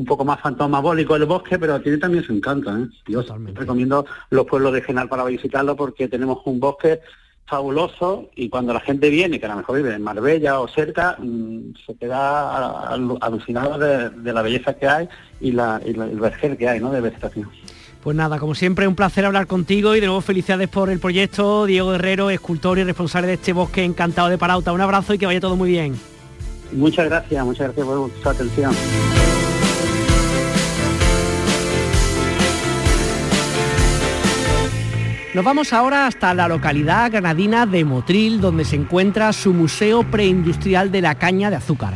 un poco más fantasmabólico el bosque, pero tiene también su encanto. ¿eh? Yo recomiendo los pueblos de Genal para visitarlo porque tenemos un bosque fabuloso y cuando la gente viene, que a lo mejor vive en Marbella o cerca, mm, se queda alucinado de, la belleza que hay y, la, el vergel que hay ¿no? de vegetación. Pues nada, como siempre, un placer hablar contigo y de nuevo felicidades por el proyecto. Diego Guerrero, escultor y responsable de este bosque encantado de Parauta. Un abrazo y que vaya todo muy bien. Muchas gracias, muchas gracias por su atención. Nos vamos ahora hasta la localidad granadina de Motril, donde se encuentra su Museo Preindustrial de la Caña de Azúcar.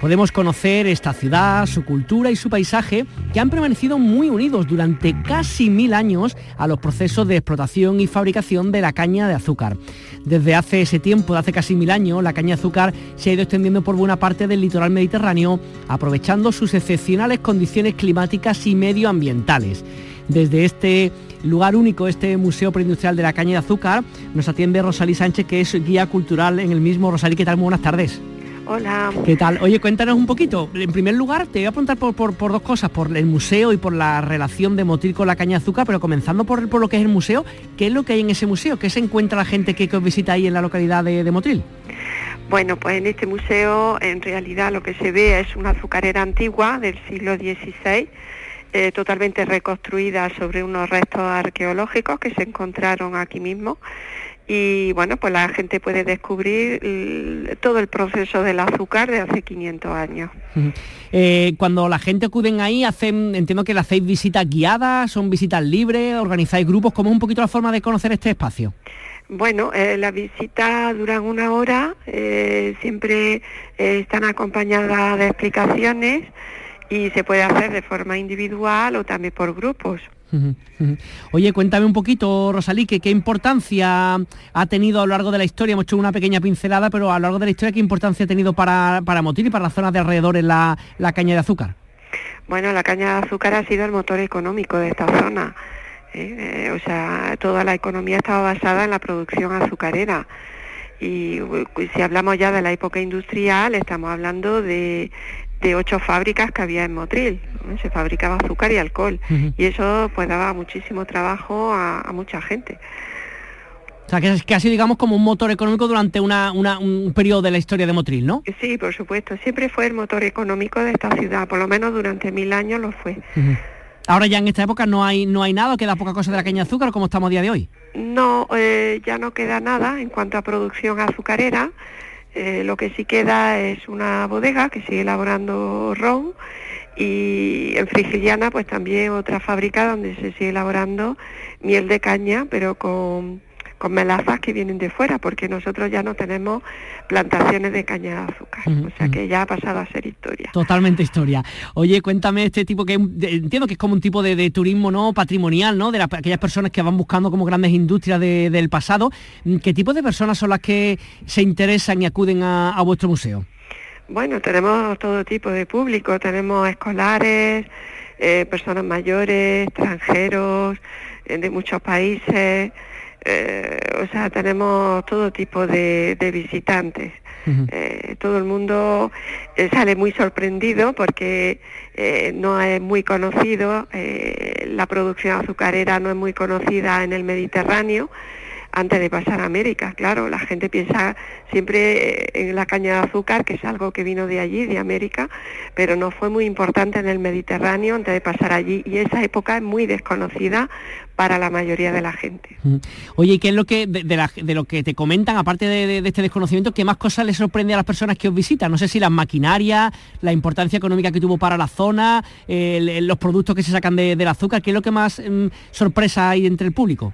Podemos conocer esta ciudad, su cultura y su paisaje, que han permanecido muy unidos durante casi mil años a los procesos de explotación y fabricación de la caña de azúcar. Desde hace ese tiempo, de hace casi mil años, la caña de azúcar se ha ido extendiendo por buena parte del litoral mediterráneo, aprovechando sus excepcionales condiciones climáticas y medioambientales. Desde este lugar único, este Museo Preindustrial de la Caña de Azúcar, nos atiende Rosalí Sánchez, que es guía cultural en el mismo. Rosalí, ¿qué tal? Muy buenas tardes. Hola. ¿Qué tal? Oye, cuéntanos un poquito. En primer lugar, te voy a preguntar por, dos cosas, por el museo y por la relación de Motril con la caña de azúcar, pero comenzando por, por, lo que es el museo, ¿qué es lo que hay en ese museo? ¿Qué se encuentra la gente que, os visita ahí en la localidad de, de Motril? Bueno, pues en este museo en realidad lo que se ve es una azucarera antigua del siglo XVI eh, totalmente reconstruida sobre unos restos arqueológicos que se encontraron aquí mismo y bueno, pues la gente puede descubrir todo el proceso del azúcar de hace 500 años. Eh, cuando la gente acuden ahí, hacen, entiendo que le hacéis visitas guiadas, son visitas libres, organizáis grupos, ¿cómo es un poquito la forma de conocer este espacio? Bueno, eh, las visitas duran una hora, eh, siempre están acompañadas de explicaciones y se puede hacer de forma individual o también por grupos. Oye, cuéntame un poquito, Rosalí, que qué importancia ha tenido a lo largo de la historia, hemos hecho una pequeña pincelada, pero a lo largo de la historia, ¿qué importancia ha tenido para, para Motil y para las zonas de alrededor en la, caña de azúcar? Bueno, la caña de azúcar ha sido el motor económico de esta zona. ¿eh? Eh, o sea, toda la economía estaba basada en la producción azucarera. Y si hablamos ya de la época industrial, estamos hablando de, de ocho fábricas que había en Motril. Se fabricaba azúcar y alcohol. Y eso pues daba muchísimo trabajo a, mucha gente. O sea, que es casi digamos como un motor económico durante una, un periodo de la historia de Motril, ¿no? Sí, por supuesto. Siempre fue el motor económico de esta ciudad, por lo menos durante mil años lo fue. Ahora ya en esta época no hay no hay nada, queda poca cosa de la caña de azúcar como estamos a día de hoy. No, eh, ya no queda nada en cuanto a producción azucarera. Eh, lo que sí queda es una bodega que sigue elaborando ron y en Frigiliana pues también otra fábrica donde se sigue elaborando miel de caña pero con con melazas que vienen de fuera, porque nosotros ya no tenemos plantaciones de caña de azúcar, o sea que ya ha pasado a ser historia. Totalmente historia. Oye, cuéntame este tipo que entiendo que es como un tipo de, turismo no patrimonial, ¿no? De aquellas personas que van buscando como grandes industrias del pasado. ¿Qué tipo de personas son las que se interesan y acuden a, vuestro museo? Bueno, tenemos todo tipo de público, tenemos escolares, eh, personas mayores, extranjeros, eh, de muchos países. Eh, o sea, tenemos todo tipo de, visitantes. Eh, todo el mundo eh, sale muy sorprendido porque no es muy conocido, la producción azucarera no es muy conocida en el Mediterráneo antes de pasar a América. Claro, la gente piensa siempre eh, en la caña de azúcar, que es algo que vino de allí, de América, pero no fue muy importante en el Mediterráneo antes de pasar allí y esa época es muy desconocida para la mayoría de la gente. Oye, ¿y qué es lo que de, lo que te comentan, aparte de, este desconocimiento, qué más cosas les sorprende a las personas que os visitan? No sé si las maquinarias, la importancia económica que tuvo para la zona, los productos que se sacan del azúcar, ¿qué es lo que más mm, sorpresa hay entre el público?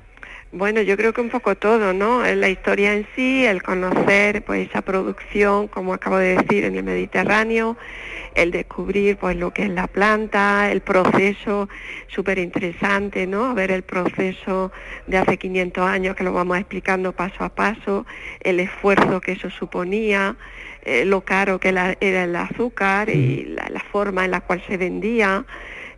Bueno, yo creo que un poco todo, ¿no? La historia en sí, el conocer pues esa producción, como acabo de decir, en el Mediterráneo, el descubrir pues lo que es la planta, el proceso súper interesante, ¿no? Ver el proceso de hace 500 años que lo vamos explicando paso a paso, el esfuerzo que eso suponía, eh, lo caro que era el azúcar y la forma en la cual se vendía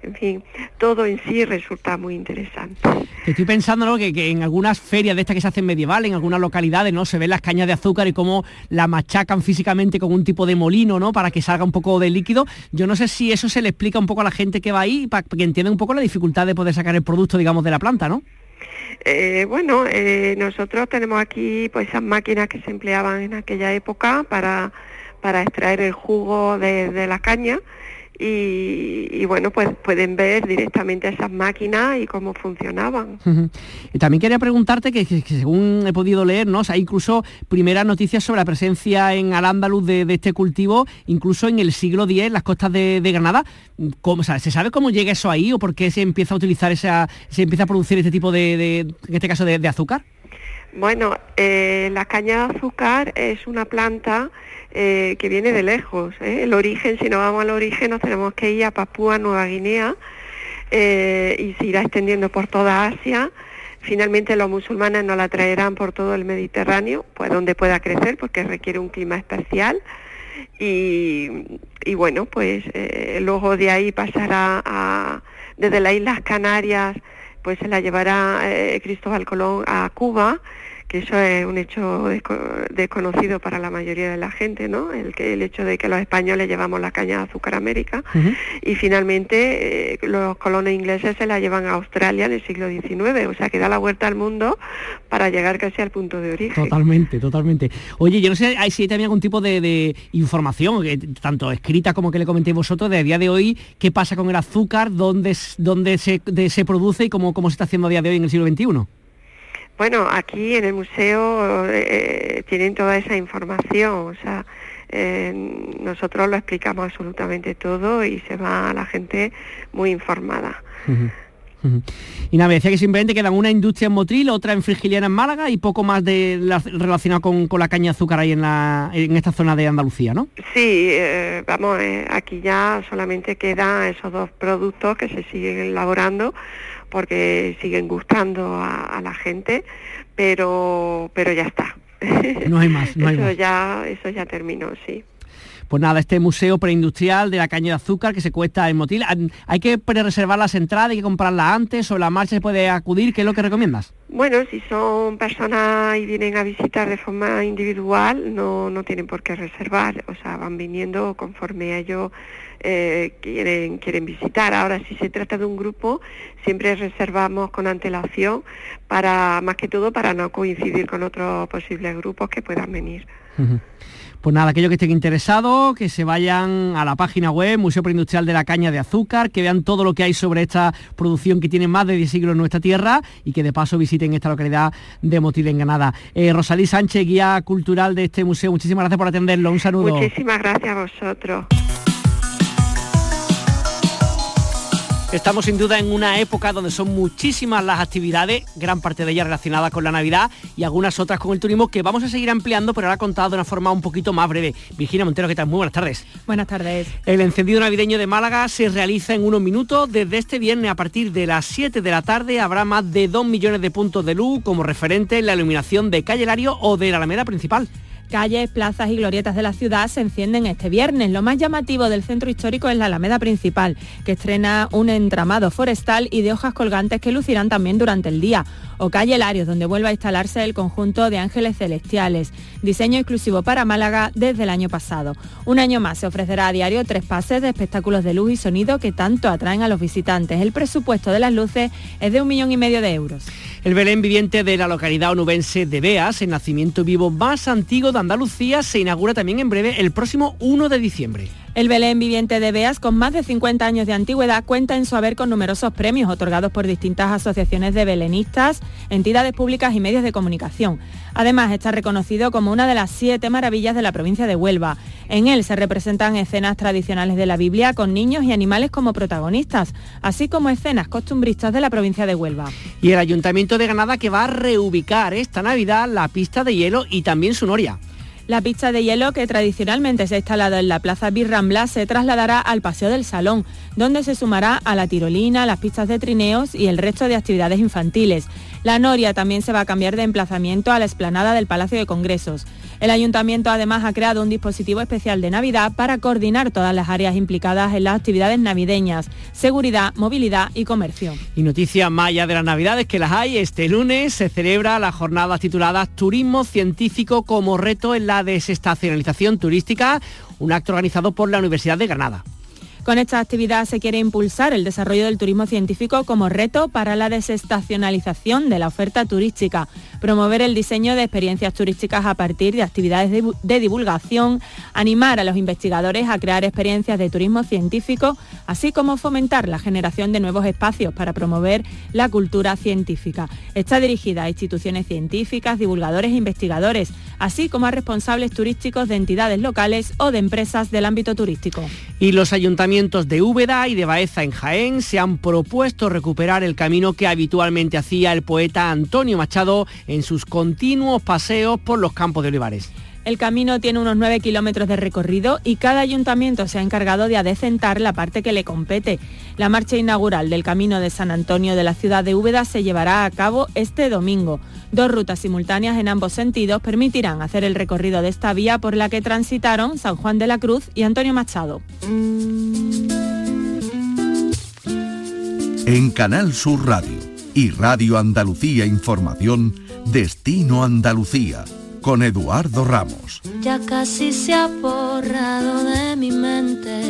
en fin, todo en sí resulta muy interesante. Estoy pensando que, en algunas ferias de estas que se hacen medieval, en algunas localidades, ¿no? Se ven las cañas de azúcar y cómo la machacan físicamente con un tipo de molino, ¿no? Para que salga un poco de líquido. Yo no sé si eso se le explica un poco a la gente que va ahí, para que entienda un poco la dificultad de poder sacar el producto, digamos, de la planta, ¿no? Eh, bueno, eh, nosotros tenemos aquí pues esas máquinas que se empleaban en aquella época para, para extraer el jugo de la caña y, bueno, pues pueden ver directamente esas máquinas y cómo funcionaban. y también quería preguntarte que, según he podido leer, ¿no? hay incluso primeras noticias sobre la presencia en Al-Ándalus de, este cultivo, incluso en el siglo X, las costas de, Granada. ¿Cómo, ¿Se sabe cómo llega eso ahí o por qué se empieza a utilizar esa, se empieza a producir este tipo de, en este caso, de, azúcar? Bueno, eh, la caña de azúcar es una planta eh, que viene de lejos. ¿eh? El origen, si no vamos al origen, nos tenemos que ir a Papúa Nueva Guinea eh, y se irá extendiendo por toda Asia. Finalmente los musulmanes nos la traerán por todo el Mediterráneo, pues donde pueda crecer, porque requiere un clima especial. Y, bueno, pues luego de ahí pasará a, desde las Islas Canarias, pues se la llevará Cristóbal Colón a Cuba que eso es un hecho desconocido para la mayoría de la gente, ¿no? El, que, el hecho de que los españoles llevamos la caña de azúcar a América y finalmente eh, los colonos ingleses se la llevan a Australia en el siglo XIX, o sea que da la vuelta al mundo para llegar casi al punto de origen. Totalmente, totalmente. Oye, yo no sé si hay también algún tipo de, información, tanto escrita como que le comenté vosotros, de a día de hoy, qué pasa con el azúcar, dónde, dónde se, se produce y cómo, cómo se está haciendo a día de hoy en el siglo XXI. Bueno, aquí en el museo eh, tienen toda esa información, o sea, eh, nosotros lo explicamos absolutamente todo y se va a la gente muy informada. Y nada, me decía que simplemente quedan una industria en Motril, otra en Frigiliana en Málaga y poco más de relacionado con, la caña de azúcar ahí en, la, en esta zona de Andalucía, ¿no? Sí, eh, vamos, eh, aquí ya solamente quedan esos dos productos que se siguen elaborando porque siguen gustando a, la gente, pero, pero ya está. No hay más, no hay eso Ya, eso ya terminó, sí. Pues nada, este museo preindustrial de la caña de azúcar que se cuesta en Motil, ¿hay que reservar las entradas, hay que comprarlas antes o la marcha se puede acudir? ¿Qué es lo que recomiendas? Bueno, si son personas y vienen a visitar de forma individual, no, no tienen por qué reservar, o sea, van viniendo conforme ellos eh, quieren, quieren visitar. Ahora, si se trata de un grupo, siempre reservamos con antelación para, más que todo, para no coincidir con otros posibles grupos que puedan venir. Pues nada, aquellos que estén interesados, que se vayan a la página web Museo Preindustrial de la Caña de Azúcar, que vean todo lo que hay sobre esta producción que tiene más de 10 siglos en nuestra tierra y que de paso visiten esta localidad de Motil en Granada. Eh, Rosalí Sánchez, guía cultural de este museo, muchísimas gracias por atenderlo. Un saludo. Muchísimas gracias a vosotros. Estamos sin duda en una época donde son muchísimas las actividades, gran parte de ellas relacionadas con la Navidad y algunas otras con el turismo que vamos a seguir ampliando, pero ahora contado de una forma un poquito más breve. Virginia Montero, ¿qué tal? Muy buenas tardes. Buenas tardes. El encendido navideño de Málaga se realiza en unos minutos. Desde este viernes a partir de las 7 de la tarde habrá más de 2 millones de puntos de luz como referente en la iluminación de Calle Lario o de la Alameda principal. Calles, plazas y glorietas de la ciudad se encienden este viernes. Lo más llamativo del centro histórico es la Alameda Principal, que estrena un entramado forestal y de hojas colgantes que lucirán también durante el día. O calle Larios, donde vuelve a instalarse el conjunto de ángeles celestiales, diseño exclusivo para Málaga desde el año pasado. Un año más se ofrecerá a diario tres pases de espectáculos de luz y sonido que tanto atraen a los visitantes. El presupuesto de las luces es de un millón y medio de euros. El Belén viviente de la localidad onubense de Beas, el nacimiento vivo más antiguo de Andalucía, se inaugura también en breve el próximo 1 de diciembre. El Belén viviente de Beas, con más de 50 años de antigüedad, cuenta en su haber con numerosos premios otorgados por distintas asociaciones de belenistas, entidades públicas y medios de comunicación. Además, está reconocido como una de las siete maravillas de la provincia de Huelva. En él se representan escenas tradicionales de la Biblia con niños y animales como protagonistas, así como escenas costumbristas de la provincia de Huelva. Y el Ayuntamiento de Granada que va a reubicar esta Navidad la pista de hielo y también su noria. La pista de hielo que tradicionalmente se ha instalado en la Plaza Birrambla se trasladará al Paseo del Salón, donde se sumará a la tirolina, las pistas de trineos y el resto de actividades infantiles. La Noria también se va a cambiar de emplazamiento a la explanada del Palacio de Congresos. El ayuntamiento además ha creado un dispositivo especial de Navidad para coordinar todas las áreas implicadas en las actividades navideñas, seguridad, movilidad y comercio. Y noticia más de las Navidades que las hay, este lunes se celebra la jornada titulada Turismo Científico como reto en la desestacionalización turística, un acto organizado por la Universidad de Granada. Con esta actividad se quiere impulsar el desarrollo del turismo científico como reto para la desestacionalización de la oferta turística, promover el diseño de experiencias turísticas a partir de actividades de, divulgación, animar a los investigadores a crear experiencias de turismo científico, así como fomentar la generación de nuevos espacios para promover la cultura científica. Está dirigida a instituciones científicas, divulgadores e investigadores, así como a responsables turísticos de entidades locales o de empresas del ámbito turístico. Y los ayuntamientos de Úbeda y de Baeza en Jaén se han propuesto recuperar el camino que habitualmente hacía el poeta Antonio Machado en sus continuos paseos por los campos de olivares. El camino tiene unos 9 kilómetros de recorrido y cada ayuntamiento se ha encargado de adecentar la parte que le compete. La marcha inaugural del Camino de San Antonio de la ciudad de Úbeda se llevará a cabo este domingo. Dos rutas simultáneas en ambos sentidos permitirán hacer el recorrido de esta vía por la que transitaron San Juan de la Cruz y Antonio Machado. En Canal Sur Radio y Radio Andalucía Información, Destino Andalucía con Eduardo Ramos. Ya casi se ha borrado de mi mente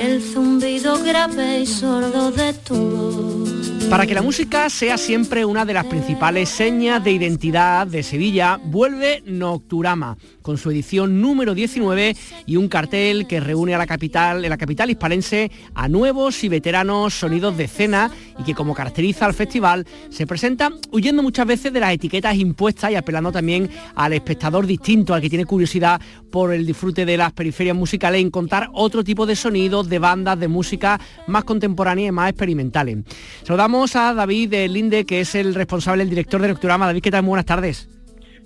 el zumbido grave y sordo de tu voz. Para que la música sea siempre una de las principales señas de identidad de Sevilla, vuelve Nocturama con su edición número 19 y un cartel que reúne a la capital, en la capital hispalense a nuevos y veteranos sonidos de escena y que como caracteriza al festival se presenta huyendo muchas veces de las etiquetas impuestas y apelando también al espectador distinto, al que tiene curiosidad por el disfrute de las periferias musicales en contar otro tipo de sonidos, de bandas, de música más contemporánea y más experimentales. Saludamos a David Linde, que es el responsable, el director de Nocturama. David, ¿qué tal? Muy buenas tardes.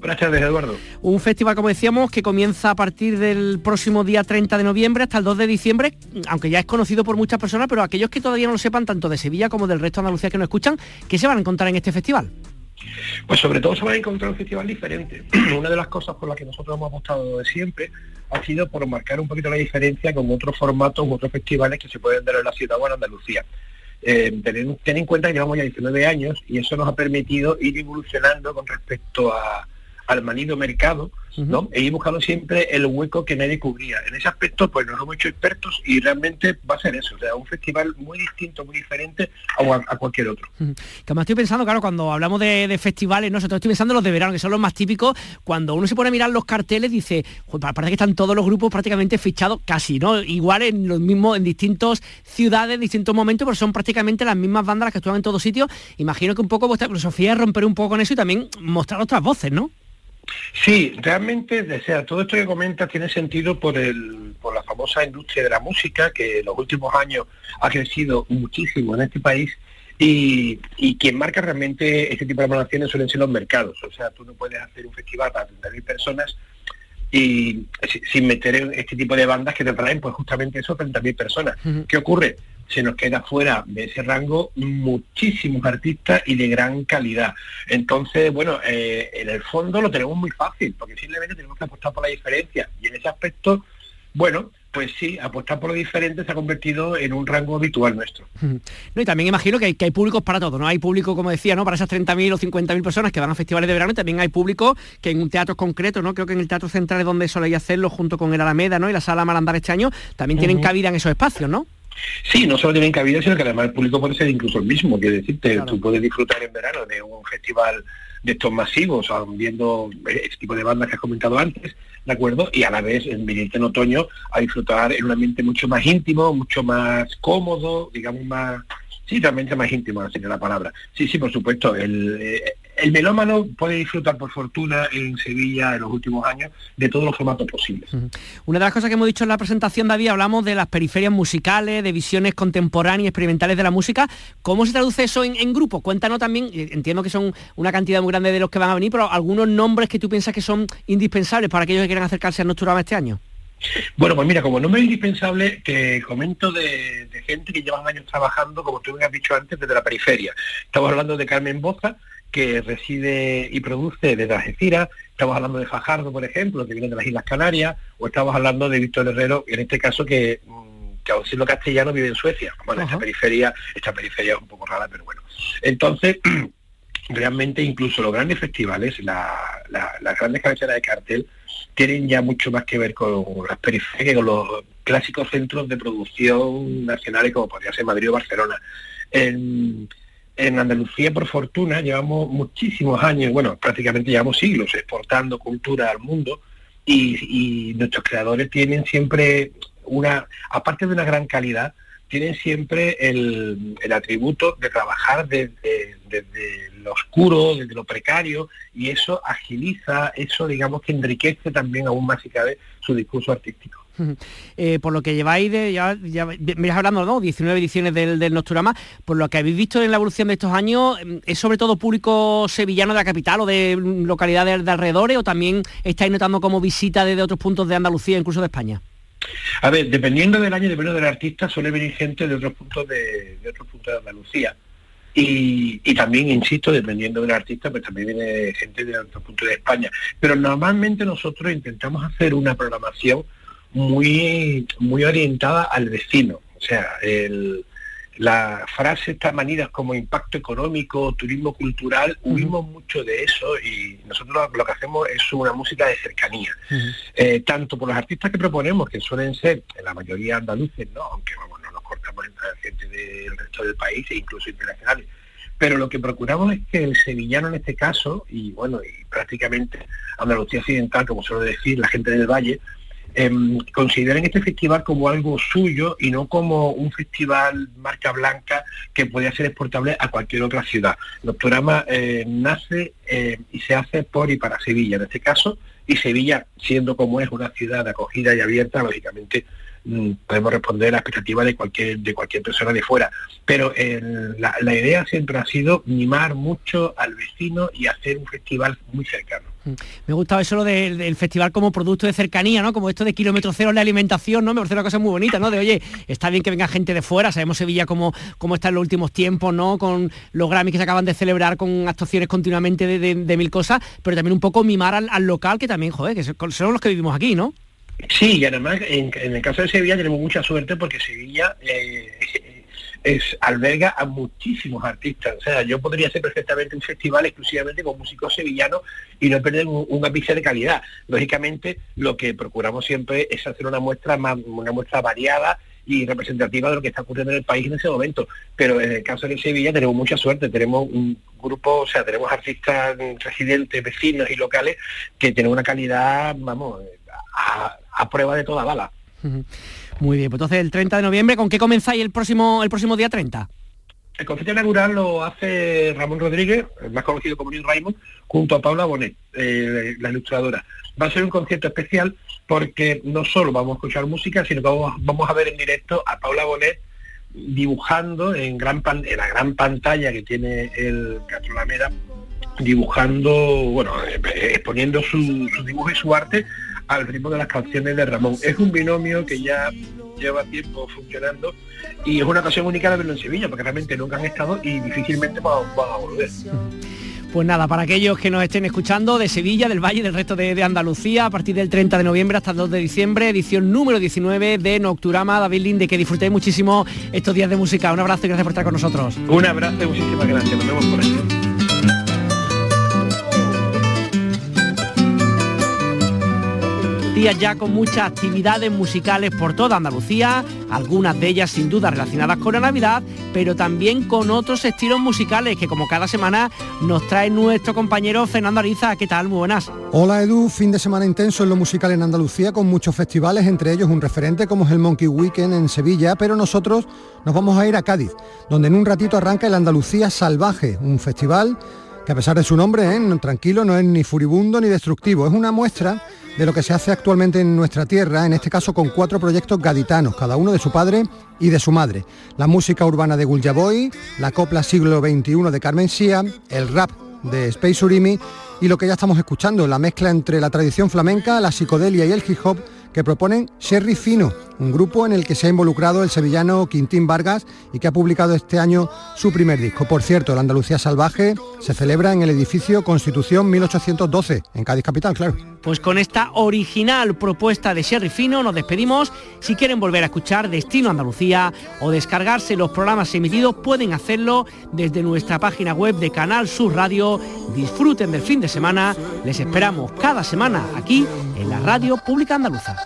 Buenas tardes, Eduardo. Un festival, como decíamos, que comienza a partir del próximo día 30 de noviembre hasta el 2 de diciembre, aunque ya es conocido por muchas personas, pero aquellos que todavía no lo sepan, tanto de Sevilla como del resto de Andalucía que nos escuchan, ¿qué se van a encontrar en este festival? Pues sobre todo se van a encontrar un festival diferente. Una de las cosas por las que nosotros hemos apostado de siempre ha sido por marcar un poquito la diferencia con otros formatos u otros festivales que se pueden dar en la ciudad o en Andalucía. Eh, ten, en cuenta que llevamos ya 19 años y eso nos ha permitido ir evolucionando con respecto a, al manido mercado, ¿no? E ir buscando siempre el hueco que nadie cubría. En ese aspecto, pues nos hemos hecho expertos y realmente va a ser eso, o sea, un festival muy distinto, muy diferente a, cualquier otro. Que me estoy pensando, claro, cuando hablamos de, festivales, ¿no? estoy pensando en los de verano, que son los más típicos, cuando uno se pone a mirar los carteles, dice, parece que están todos los grupos prácticamente fichados casi, ¿no? Igual en los mismos, en distintos ciudades, distintos momentos, pero son prácticamente las mismas bandas las que actúan en todos sitios. Imagino que un poco vuestra filosofía es romper un poco con eso y también mostrar otras voces, ¿no? Sí, realmente, o sea, todo esto que comentas tiene sentido por, el, por la famosa industria de la música, que en los últimos años ha crecido muchísimo en este país y, quien marca realmente este tipo de programaciones suelen ser los mercados. O sea, tú no puedes hacer un festival para 30.000 personas y sin meter este tipo de bandas que te traen pues justamente eso 30.000 personas. ¿Qué ocurre? Se nos queda fuera de ese rango muchísimos artistas y de gran calidad. Entonces, bueno, eh, en el fondo lo tenemos muy fácil, porque simplemente tenemos que apostar por la diferencia. Y en ese aspecto, bueno, pues sí, apostar por lo diferente se ha convertido en un rango habitual nuestro. No, y también imagino que hay, que hay públicos para todo, ¿no? Hay público, como decía, ¿no? Para esas 30.000 o 50.000 personas que van a festivales de verano y también hay público que en un teatro concreto, ¿no? Creo que en el Teatro Central es donde soléis hacerlo junto con el Alameda, ¿no? Y la Sala Malandar este año, también tienen cabida en esos espacios, ¿no? Sí, no solo tienen cabida, sino que además el público puede ser incluso el mismo. Quiere decirte, tú puedes disfrutar en verano de un festival de estos masivos, viendo este tipo de bandas que has comentado antes, ¿de acuerdo? Y a la vez en venirte en otoño a disfrutar en un ambiente mucho más íntimo, mucho más cómodo, digamos más... Sí, realmente más íntimo, sería la palabra. Sí, sí, por supuesto. El, eh, el melómano puede disfrutar por fortuna en Sevilla en los últimos años de todos los formatos posibles. Una de las cosas que hemos dicho en la presentación, David, hablamos de las periferias musicales, de visiones contemporáneas, experimentales de la música. ¿Cómo se traduce eso en, grupo? Cuéntanos también, eh, entiendo que son una cantidad muy grande de los que van a venir, pero algunos nombres que tú piensas que son indispensables para aquellos que quieran acercarse a Nocturama este año. Bueno, pues mira, como nombre indispensable, te comento de, de gente que llevan años trabajando, como tú me has dicho antes, desde la periferia. Estamos hablando de Carmen Boza, que reside y produce desde Algeciras, estamos hablando de Fajardo, por ejemplo, que viene de las Islas Canarias, o estamos hablando de Víctor Herrero, en este caso que, mm, que aun siendo castellano vive en Suecia. Bueno, esta periferia, esta periferia es un poco rara, pero bueno. Entonces, realmente incluso los grandes festivales, las grandes cabeceras de cartel, tienen ya mucho más que ver con las periferias con los clásicos centros de producción nacionales como podría ser Madrid o Barcelona. En, en Andalucía, por fortuna, llevamos muchísimos años, bueno, prácticamente llevamos siglos exportando cultura al mundo y, nuestros creadores tienen siempre una, aparte de una gran calidad, tienen siempre el, atributo de trabajar desde, lo oscuro, desde lo precario, y eso agiliza, eso digamos que enriquece también aún más si cabe su discurso artístico. Eh, por lo que lleváis de, ya, ya hablando, ¿no? 19 ediciones del, del Nosturama, por lo que habéis visto en la evolución de estos años, mm, ¿es sobre todo público sevillano de la capital o de localidades de alrededores o también estáis notando como visita desde otros puntos de Andalucía, incluso de España? A ver, dependiendo del año, dependiendo del artista, suele venir gente de otros puntos de, otros puntos de Andalucía. Y, y, también, insisto, dependiendo del artista, pues también viene gente de otros puntos de España. Pero normalmente nosotros intentamos hacer una programación muy, muy orientada al vecino. O sea, la frase estas manidas como impacto económico, turismo cultural, huimos mucho de eso y nosotros lo, que hacemos es una música de cercanía. Eh, tanto por los artistas que proponemos, que suelen ser en la mayoría andaluces, ¿no, aunque vamos, no nos cortamos entre gente del resto del país e incluso internacionales, pero lo que procuramos es que el sevillano en este caso, y bueno, y prácticamente Andalucía Occidental, como suele decir la gente del Valle, em, consideren este festival como algo suyo y no como un festival marca blanca que puede ser exportable a cualquier otra ciudad. Doctorama eh, nace eh, y se hace por y para Sevilla en este caso, y Sevilla, siendo como es una ciudad acogida y abierta, lógicamente mm, podemos responder a la expectativa de cualquier, de cualquier persona de fuera. Pero la, la idea siempre ha sido mimar mucho al vecino y hacer un festival muy cercano. Me gustaba eso lo del festival como producto de cercanía, ¿no? Como esto de kilómetro cero en la alimentación, ¿no? Me parece una cosa muy bonita, ¿no? De oye, está bien que venga gente de fuera, sabemos Sevilla cómo, cómo está en los últimos tiempos, ¿no? Con los Grammys que se acaban de celebrar con actuaciones continuamente de, mil cosas, pero también un poco mimar al, local que también, joder, que son los que vivimos aquí, ¿no? Sí, y además en, el caso de Sevilla tenemos mucha suerte porque Sevilla eh, es, alberga a muchísimos artistas. O sea, yo podría hacer perfectamente un festival exclusivamente con músicos sevillanos y no perder un, ápice de calidad. Lógicamente, lo que procuramos siempre es hacer una muestra más, una muestra variada y representativa de lo que está ocurriendo en el país en ese momento. Pero en el caso de Sevilla tenemos mucha suerte, tenemos un grupo, o sea, tenemos artistas residentes, vecinos y locales que tienen una calidad, vamos, a, prueba de toda bala. Muy bien, pues entonces el 30 de noviembre, ¿con qué comenzáis el próximo, el próximo día 30? El concierto inaugural lo hace Ramón Rodríguez, más conocido como Neil Raymond, junto a Paula Bonet, eh, la ilustradora. Va a ser un concierto especial porque no solo vamos a escuchar música, sino que vamos, a ver en directo a Paula Bonet dibujando en, la gran pantalla que tiene el Teatro Lameda, dibujando, bueno, eh, exponiendo su dibujo y su arte al ritmo de las canciones de Ramón. Es un binomio que ya lleva tiempo funcionando y es una ocasión única de verlo en Sevilla, porque realmente nunca han estado y difícilmente van, a volver. Pues nada, para aquellos que nos estén escuchando de Sevilla, del Valle, del resto de, Andalucía, a partir del 30 de noviembre hasta el 2 de diciembre, edición número 19 de Nocturama, David Linde, que disfrutéis muchísimo estos días de música. Un abrazo y gracias por estar con nosotros. Un abrazo y muchísimas gracias. Nos vemos por aquí. Días ya con muchas actividades musicales por toda Andalucía, algunas de ellas sin duda relacionadas con la Navidad, pero también con otros estilos musicales que como cada semana nos trae nuestro compañero Fernando Ariza. ¿Qué tal? Muy buenas. Hola Edu, fin de semana intenso en lo musical en Andalucía con muchos festivales, entre ellos un referente como es el Monkey Weekend en Sevilla, pero nosotros nos vamos a ir a Cádiz, donde en un ratito arranca el Andalucía Salvaje, un festival que a pesar de su nombre, ¿eh? tranquilo, no es ni furibundo ni destructivo, es una muestra de lo que se hace actualmente en nuestra tierra, en este caso con cuatro proyectos gaditanos, cada uno de su padre y de su madre. La música urbana de Gulja Boy, la copla siglo XXI de Carmen Sia, el rap de Space Urimi y lo que ya estamos escuchando, la mezcla entre la tradición flamenca, la psicodelia y el hip hop que proponen Sherry Fino, un grupo en el que se ha involucrado el sevillano Quintín Vargas y que ha publicado este año su primer disco. Por cierto, la Andalucía Salvaje se celebra en el edificio Constitución 1812, en Cádiz Capital, claro. Pues con esta original propuesta de Sherry Fino nos despedimos. Si quieren volver a escuchar Destino Andalucía o descargarse los programas emitidos, pueden hacerlo desde nuestra página web de Canal Sur Radio. Disfruten del fin de semana. Les esperamos cada semana aquí en la Radio Pública Andaluza.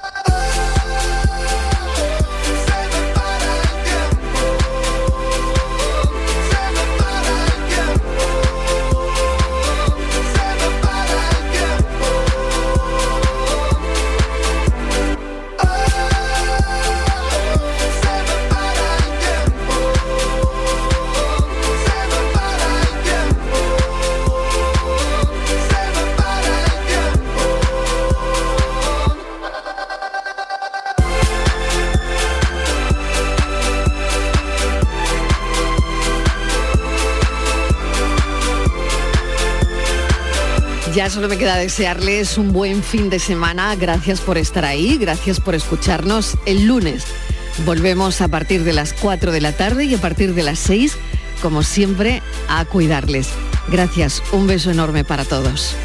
Ya solo me queda desearles un buen fin de semana. Gracias por estar ahí, gracias por escucharnos. El lunes volvemos a partir de las 4 de la tarde y a partir de las 6, como siempre, a cuidarles. Gracias, un beso enorme para todos.